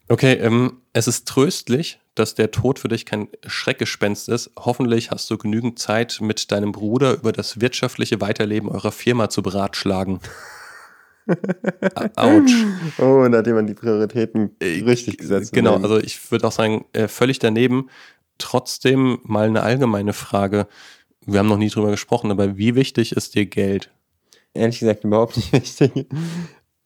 Okay, ähm, es ist tröstlich, dass der Tod für dich kein Schreckgespenst ist. Hoffentlich hast du genügend Zeit, mit deinem Bruder über das wirtschaftliche Weiterleben eurer Firma zu beratschlagen. Autsch. Oh, und da hat jemand die Prioritäten Äh, richtig gesetzt. Genau, im Leben. also ich würde auch sagen, äh, völlig daneben. Trotzdem mal eine allgemeine Frage. Wir haben noch nie drüber gesprochen, aber wie wichtig ist dir Geld? ehrlich gesagt überhaupt nicht wichtig.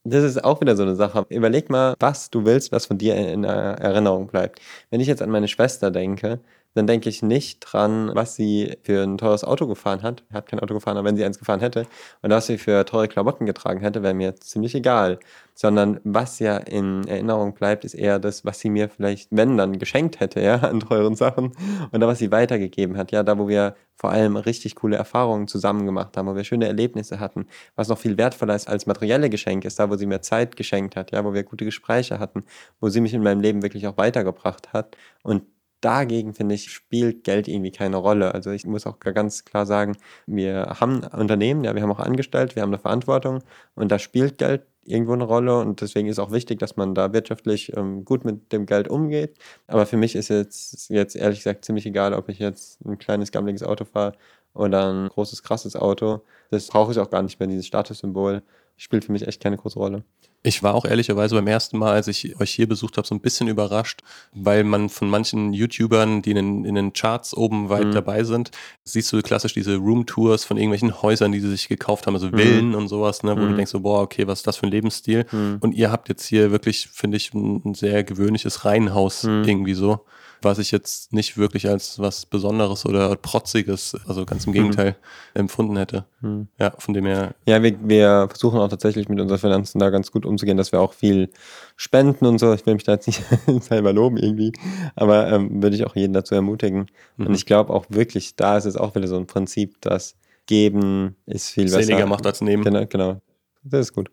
Das ist auch wieder so eine Sache. Überleg mal, was du willst, was von dir in Erinnerung bleibt. Wenn ich jetzt an meine Schwester denke, dann denke ich nicht dran, was sie für ein teures Auto gefahren hat. Ich habe kein Auto gefahren, aber wenn sie eins gefahren hätte und was sie für teure Klamotten getragen hätte, wäre mir ziemlich egal. Sondern was ja in Erinnerung bleibt, ist eher das, was sie mir vielleicht, wenn dann, geschenkt hätte, ja, an teuren Sachen oder was sie weitergegeben hat. Ja, da wo wir vor allem richtig coole Erfahrungen zusammen gemacht haben, wo wir schöne Erlebnisse hatten, was noch viel wertvoller ist als materielle Geschenke ist, da wo sie mir Zeit geschenkt hat, ja, wo wir gute Gespräche hatten, wo sie mich in meinem Leben wirklich auch weitergebracht hat. Und dagegen, finde ich, spielt Geld irgendwie keine Rolle. Also ich muss auch ganz klar sagen, wir haben Unternehmen, ja, wir haben auch angestellt, wir haben eine Verantwortung und da spielt Geld irgendwo eine Rolle und deswegen ist auch wichtig, dass man da wirtschaftlich ähm, gut mit dem Geld umgeht. Aber für mich ist jetzt, jetzt ehrlich gesagt ziemlich egal, ob ich jetzt ein kleines, gammeliges Auto fahre oder ein großes, krasses Auto. Das brauche ich auch gar nicht mehr, dieses Statussymbol. Spielt für mich echt keine große Rolle. Ich war auch ehrlicherweise beim ersten Mal, als ich euch hier besucht habe, so ein bisschen überrascht, weil man von manchen YouTubern, die in den, in den Charts oben weit mhm. dabei sind, siehst du klassisch diese Roomtours von irgendwelchen Häusern, die sie sich gekauft haben, also mhm. Villen und sowas, ne, wo mhm. du denkst so, boah, okay, was ist das für ein Lebensstil? Mhm. Und ihr habt jetzt hier wirklich, finde ich, ein sehr gewöhnliches Reihenhaus mhm. irgendwie so was ich jetzt nicht wirklich als was Besonderes oder Protziges, also ganz im mhm. Gegenteil, mhm. empfunden hätte. Mhm. Ja, von dem her. Ja, wir, wir versuchen auch tatsächlich mit unseren Finanzen da ganz gut umzugehen, dass wir auch viel spenden und so. Ich will mich da jetzt nicht selber loben irgendwie, aber ähm, würde ich auch jeden dazu ermutigen. Mhm. Und ich glaube auch wirklich, da ist es auch wieder so ein Prinzip, dass geben ist viel besser. Seliger macht als nehmen. Genau, genau. Das ist gut.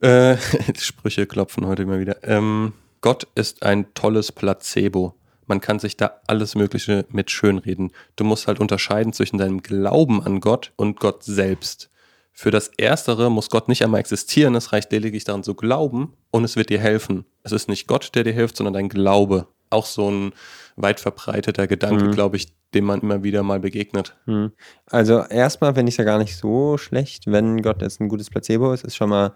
Äh, Sprüche klopfen heute immer wieder. Ähm, Gott ist ein tolles Placebo. Man kann sich da alles Mögliche mit schönreden. Du musst halt unterscheiden zwischen deinem Glauben an Gott und Gott selbst. Für das Erstere muss Gott nicht einmal existieren, es reicht lediglich daran zu glauben und es wird dir helfen. Es ist nicht Gott, der dir hilft, sondern dein Glaube. Auch so ein weit verbreiteter Gedanke, mhm. glaube ich, dem man immer wieder mal begegnet. Mhm. Also erstmal finde ich es ja gar nicht so schlecht, wenn Gott jetzt ein gutes Placebo ist, ist schon mal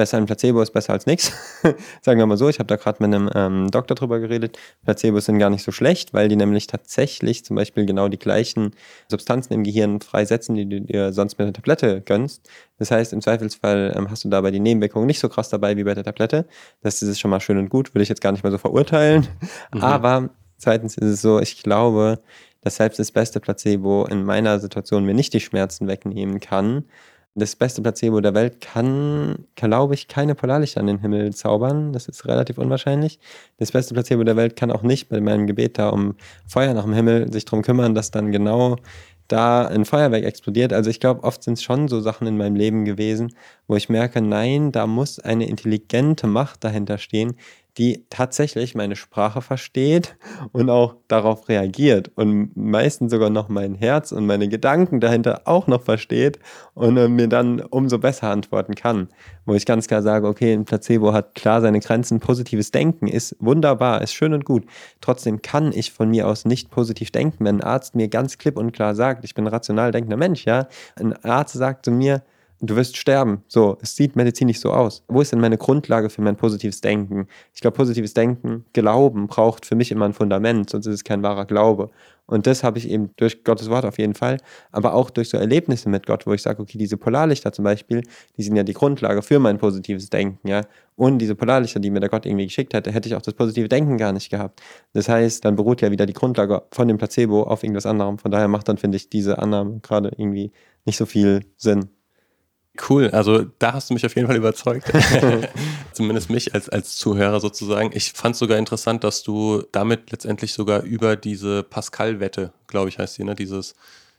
besser ein Placebo ist besser als nichts. Sagen wir mal so, ich habe da gerade mit einem ähm, Doktor drüber geredet. Placebos sind gar nicht so schlecht, weil die nämlich tatsächlich zum Beispiel genau die gleichen Substanzen im Gehirn freisetzen, die du dir sonst mit der Tablette gönnst. Das heißt, im Zweifelsfall ähm, hast du dabei die Nebenwirkungen nicht so krass dabei wie bei der Tablette. Das ist schon mal schön und gut, würde ich jetzt gar nicht mehr so verurteilen. Mhm. Aber zweitens ist es so, ich glaube, dass selbst das beste Placebo in meiner Situation mir nicht die Schmerzen wegnehmen kann, das beste Placebo der Welt kann, glaube ich, keine Polarlichter an den Himmel zaubern. Das ist relativ unwahrscheinlich. Das beste Placebo der Welt kann auch nicht bei meinem Gebet da um Feuer nach dem Himmel sich darum kümmern, dass dann genau da ein Feuerwerk explodiert. Also ich glaube, oft sind es schon so Sachen in meinem Leben gewesen, wo ich merke, nein, da muss eine intelligente Macht dahinter stehen, die tatsächlich meine Sprache versteht und auch darauf reagiert und meistens sogar noch mein Herz und meine Gedanken dahinter auch noch versteht und äh, mir dann umso besser antworten kann. Wo ich ganz klar sage, okay, ein Placebo hat klar seine Grenzen, positives Denken ist wunderbar, ist schön und gut. Trotzdem kann ich von mir aus nicht positiv denken, wenn ein Arzt mir ganz klipp und klar sagt, ich bin rational denkender Mensch, ja. Ein Arzt sagt zu mir, du wirst sterben. So, es sieht medizinisch so aus. Wo ist denn meine Grundlage für mein positives Denken? Ich glaube, positives Denken, Glauben braucht für mich immer ein Fundament, sonst ist es kein wahrer Glaube. Und das habe ich eben durch Gottes Wort auf jeden Fall, aber auch durch so Erlebnisse mit Gott, wo ich sage, okay, diese Polarlichter zum Beispiel, die sind ja die Grundlage für mein positives Denken, ja. Und diese Polarlichter, die mir der Gott irgendwie geschickt hätte, hätte ich auch das positive Denken gar nicht gehabt. Das heißt, dann beruht ja wieder die Grundlage von dem Placebo auf irgendwas anderem. Von daher macht dann, finde ich, diese Annahme gerade irgendwie nicht so viel Sinn. Cool, also da hast du mich auf jeden Fall überzeugt. Zumindest mich als, als Zuhörer sozusagen. Ich fand es sogar interessant, dass du damit letztendlich sogar über diese Pascal-Wette, glaube ich, heißt sie, ne? Dieses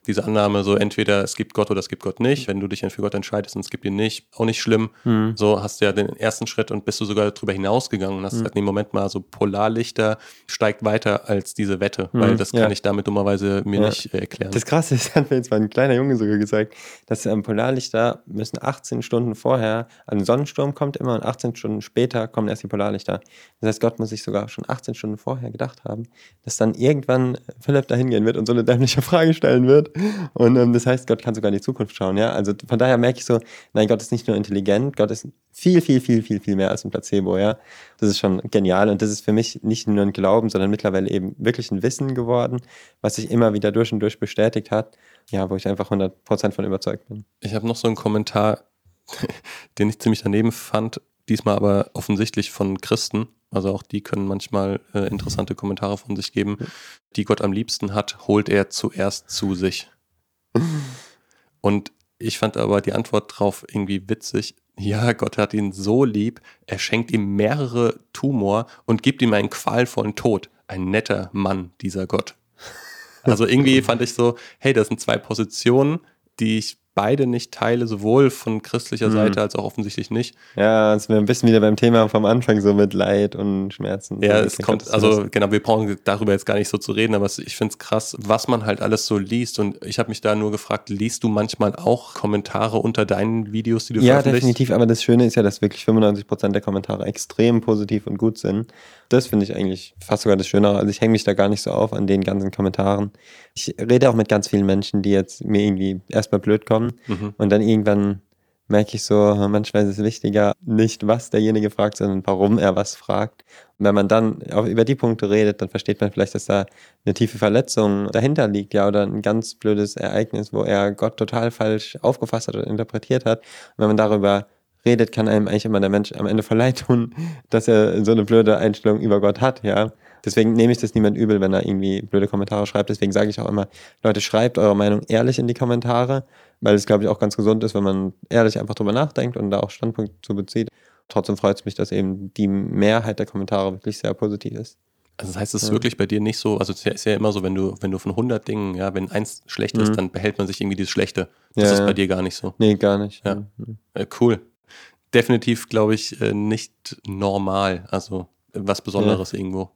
diese Annahme, so entweder es gibt Gott oder es gibt Gott nicht. Wenn du dich dann für Gott entscheidest und es gibt ihn nicht, auch nicht schlimm. Mhm. So hast du ja den ersten Schritt und bist du sogar darüber hinausgegangen und hast mhm. halt im Moment mal so Polarlichter steigt weiter als diese Wette, mhm. weil das kann ja. ich damit dummerweise mir ja. nicht äh, erklären. Das Krasse ist, hat mir jetzt mal ein kleiner Junge sogar gesagt, dass ähm, Polarlichter müssen 18 Stunden vorher, ein Sonnensturm kommt immer und 18 Stunden später kommen erst die Polarlichter. Das heißt, Gott muss sich sogar schon 18 Stunden vorher gedacht haben, dass dann irgendwann Philipp da hingehen wird und so eine dämliche Frage stellen wird und ähm, das heißt, Gott kann sogar in die Zukunft schauen, ja. Also von daher merke ich so, nein, Gott ist nicht nur intelligent, Gott ist viel, viel, viel, viel, viel mehr als ein Placebo, ja. Das ist schon genial und das ist für mich nicht nur ein Glauben, sondern mittlerweile eben wirklich ein Wissen geworden, was sich immer wieder durch und durch bestätigt hat, ja, wo ich einfach 100% von überzeugt bin. Ich habe noch so einen Kommentar, den ich ziemlich daneben fand, diesmal aber offensichtlich von Christen. Also auch die können manchmal äh, interessante Kommentare von sich geben. Die Gott am liebsten hat, holt er zuerst zu sich. Und ich fand aber die Antwort drauf irgendwie witzig. Ja, Gott hat ihn so lieb, er schenkt ihm mehrere Tumor und gibt ihm einen qualvollen Tod. Ein netter Mann, dieser Gott. Also irgendwie fand ich so, hey, das sind zwei Positionen, die ich beide nicht teile, sowohl von christlicher Mhm. Seite als auch offensichtlich nicht. Ja, es wäre ein bisschen wieder beim Thema vom Anfang, so mit Leid und Schmerzen. Ja, So, es kommt, also genau, wir brauchen darüber jetzt gar nicht so zu reden, aber ich finde es krass, was man halt alles so liest. Und ich habe mich da nur gefragt, liest du manchmal auch Kommentare unter deinen Videos, die du Ja, veröffentlichst? definitiv, aber das Schöne ist ja, dass wirklich 95% der Kommentare extrem positiv und gut sind. Das finde ich eigentlich fast sogar das Schönere. Also ich hänge mich da gar nicht so auf an den ganzen Kommentaren. Ich rede auch mit ganz vielen Menschen, die jetzt mir irgendwie erstmal blöd kommen Mhm. und dann irgendwann merke ich so, manchmal ist es wichtiger, nicht was derjenige fragt, sondern warum er was fragt. Und wenn man dann auch über die Punkte redet, dann versteht man vielleicht, dass da eine tiefe Verletzung dahinter liegt, ja, oder ein ganz blödes Ereignis, wo er Gott total falsch aufgefasst hat oder interpretiert hat. Und wenn man darüber redet, kann einem eigentlich immer der Mensch am Ende voll leid tun, dass er so eine blöde Einstellung über Gott hat, ja. Deswegen nehme ich das niemand übel, wenn er irgendwie blöde Kommentare schreibt. Deswegen sage ich auch immer, Leute, schreibt eure Meinung ehrlich in die Kommentare, weil es, glaube ich, auch ganz gesund ist, wenn man ehrlich einfach drüber nachdenkt und da auch Standpunkt zu bezieht. Trotzdem freut es mich, dass eben die Mehrheit der Kommentare wirklich sehr positiv ist. Also das heißt, es ist Ja. wirklich bei dir nicht so, also es ist ja immer so, wenn du, wenn du von 100 Dingen, ja, wenn eins schlecht ist, Mhm. dann behält man sich irgendwie dieses Schlechte. Das Ja, ist ja. bei dir gar nicht so. Nee, gar nicht. Ja. Mhm. Äh, cool. Definitiv, glaube ich, äh, nicht normal. Also äh, was Besonderes irgendwo.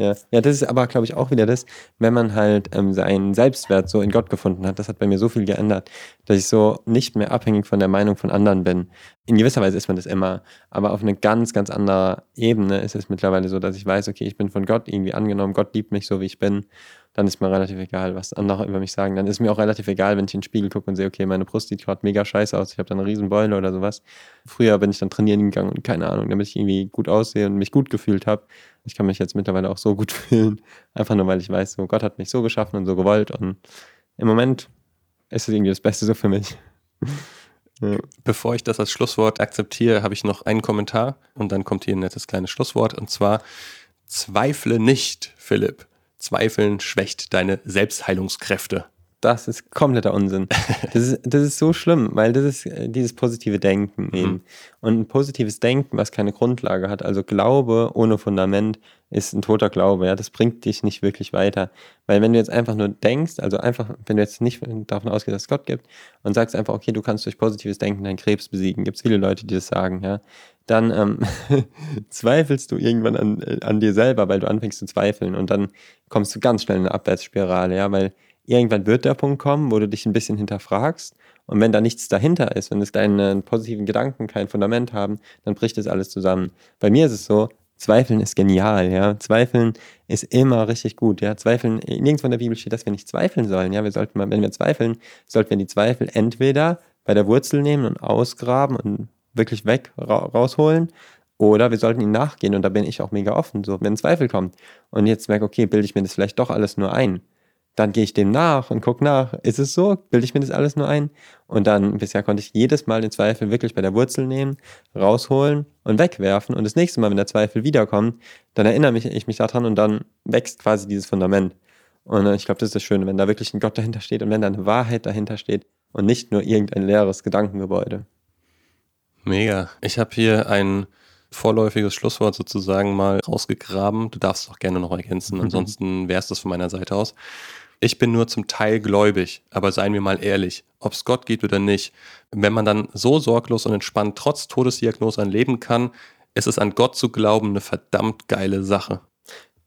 Ja. ja, das ist aber, glaube ich, auch wieder das, wenn man halt ähm, seinen Selbstwert so in Gott gefunden hat, das hat bei mir so viel geändert, dass ich so nicht mehr abhängig von der Meinung von anderen bin. In gewisser Weise ist man das immer, aber auf eine ganz, ganz andere Ebene ist es mittlerweile so, dass ich weiß, okay, ich bin von Gott irgendwie angenommen, Gott liebt mich so, wie ich bin. Dann ist mir relativ egal, was andere über mich sagen. Dann ist mir auch relativ egal, wenn ich in den Spiegel gucke und sehe, okay, meine Brust sieht gerade mega scheiße aus, ich habe da eine riesen Beule oder sowas. Früher bin ich dann trainieren gegangen und keine Ahnung, damit ich irgendwie gut aussehe und mich gut gefühlt habe. Ich kann mich jetzt mittlerweile auch so gut fühlen, einfach nur, weil ich weiß, so Gott hat mich so geschaffen und so gewollt und im Moment ist es irgendwie das Beste so für mich. ja. Bevor ich das als Schlusswort akzeptiere, habe ich noch einen Kommentar und dann kommt hier ein nettes kleines Schlusswort und zwar Zweifle nicht, Philipp. Zweifeln schwächt deine Selbstheilungskräfte. Das ist kompletter Unsinn. Das ist, das ist so schlimm, weil das ist äh, dieses positive Denken eben. Und ein positives Denken, was keine Grundlage hat, also Glaube ohne Fundament, ist ein toter Glaube. Ja, das bringt dich nicht wirklich weiter. Weil wenn du jetzt einfach nur denkst, also einfach, wenn du jetzt nicht davon ausgehst, dass es Gott gibt und sagst einfach, okay, du kannst durch positives Denken deinen Krebs besiegen, gibt es viele Leute, die das sagen, ja, dann ähm, zweifelst du irgendwann an, äh, an dir selber, weil du anfängst zu zweifeln und dann kommst du ganz schnell in eine Abwärtsspirale, ja, weil irgendwann wird der Punkt kommen, wo du dich ein bisschen hinterfragst. Und wenn da nichts dahinter ist, wenn es deine positiven Gedanken kein Fundament haben, dann bricht das alles zusammen. Bei mir ist es so, Zweifeln ist genial, ja. Zweifeln ist immer richtig gut, ja. Zweifeln, nirgendwo in der Bibel steht, dass wir nicht zweifeln sollen, ja. Wir sollten mal, wenn wir zweifeln, sollten wir die Zweifel entweder bei der Wurzel nehmen und ausgraben und wirklich weg ra rausholen oder wir sollten ihnen nachgehen und da bin ich auch mega offen, so, wenn ein Zweifel kommt und jetzt merke, okay, bilde ich mir das vielleicht doch alles nur ein, dann gehe ich dem nach und gucke nach, ist es so, bilde ich mir das alles nur ein und dann, bisher konnte ich jedes Mal den Zweifel wirklich bei der Wurzel nehmen, rausholen und wegwerfen und das nächste Mal, wenn der Zweifel wiederkommt, dann erinnere mich, ich mich daran und dann wächst quasi dieses Fundament und äh, ich glaube, das ist das Schöne, wenn da wirklich ein Gott dahinter steht und wenn da eine Wahrheit dahinter steht und nicht nur irgendein leeres Gedankengebäude. Mega. Ich habe hier ein vorläufiges Schlusswort sozusagen mal rausgegraben. Du darfst es auch gerne noch ergänzen, ansonsten wäre es das von meiner Seite aus. Ich bin nur zum Teil gläubig, aber seien wir mal ehrlich, ob es Gott gibt oder nicht, wenn man dann so sorglos und entspannt trotz Todesdiagnose leben kann, ist es an Gott zu glauben eine verdammt geile Sache.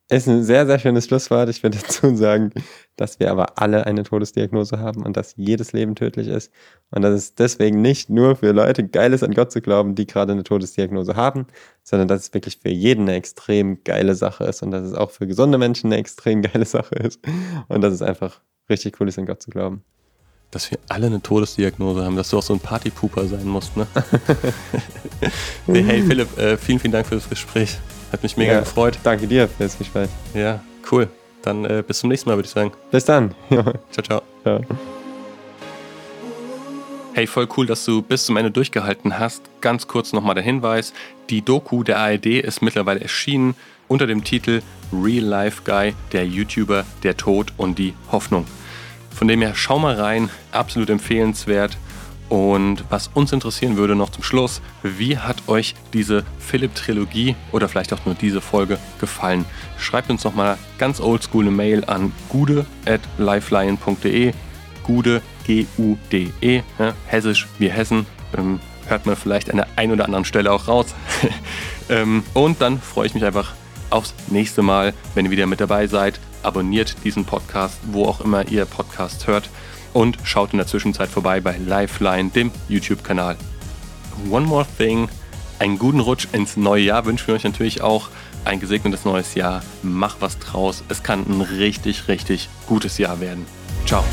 Ist ein sehr, sehr schönes Schlusswort. Ich würde dazu sagen, dass wir aber alle eine Todesdiagnose haben und dass jedes Leben tödlich ist. Und dass es deswegen nicht nur für Leute geil ist, an Gott zu glauben, die gerade eine Todesdiagnose haben, sondern dass es wirklich für jeden eine extrem geile Sache ist und dass es auch für gesunde Menschen eine extrem geile Sache ist. Und dass es einfach richtig cool ist, an Gott zu glauben. Dass wir alle eine Todesdiagnose haben, dass du auch so ein Partypooper sein musst, ne? hey Philipp, äh, vielen, vielen Dank für das Gespräch. Hat mich mega Ja. gefreut. Danke dir für das Gespräch. Ja, cool. Dann äh, bis zum nächsten Mal, würde ich sagen. Bis dann. Ja, Ciao, ciao. ciao. Hey, voll cool, dass du bis zum Ende durchgehalten hast. Ganz kurz nochmal der Hinweis. Die Doku der ARD ist mittlerweile erschienen unter dem Titel Real Life Guy, der YouTuber, der Tod und die Hoffnung. Von dem her, schau mal rein, absolut empfehlenswert. Und was uns interessieren würde noch zum Schluss, wie hat euch diese Philipp-Trilogie oder vielleicht auch nur diese Folge gefallen? Schreibt uns noch mal ganz oldschool eine Mail an gude.lifelion.de gude, G-U-D-E, ja, hessisch wie Hessen, ähm, hört man vielleicht an der einen oder anderen Stelle auch raus. ähm, und dann freue ich mich einfach aufs nächste Mal, wenn ihr wieder mit dabei seid. Abonniert diesen Podcast, wo auch immer ihr Podcast hört und schaut in der Zwischenzeit vorbei bei Lifeline, dem YouTube-Kanal. One more thing, einen guten Rutsch ins neue Jahr wünschen wir euch natürlich auch. Ein gesegnetes neues Jahr. Mach was draus. Es kann ein richtig, richtig gutes Jahr werden. Ciao.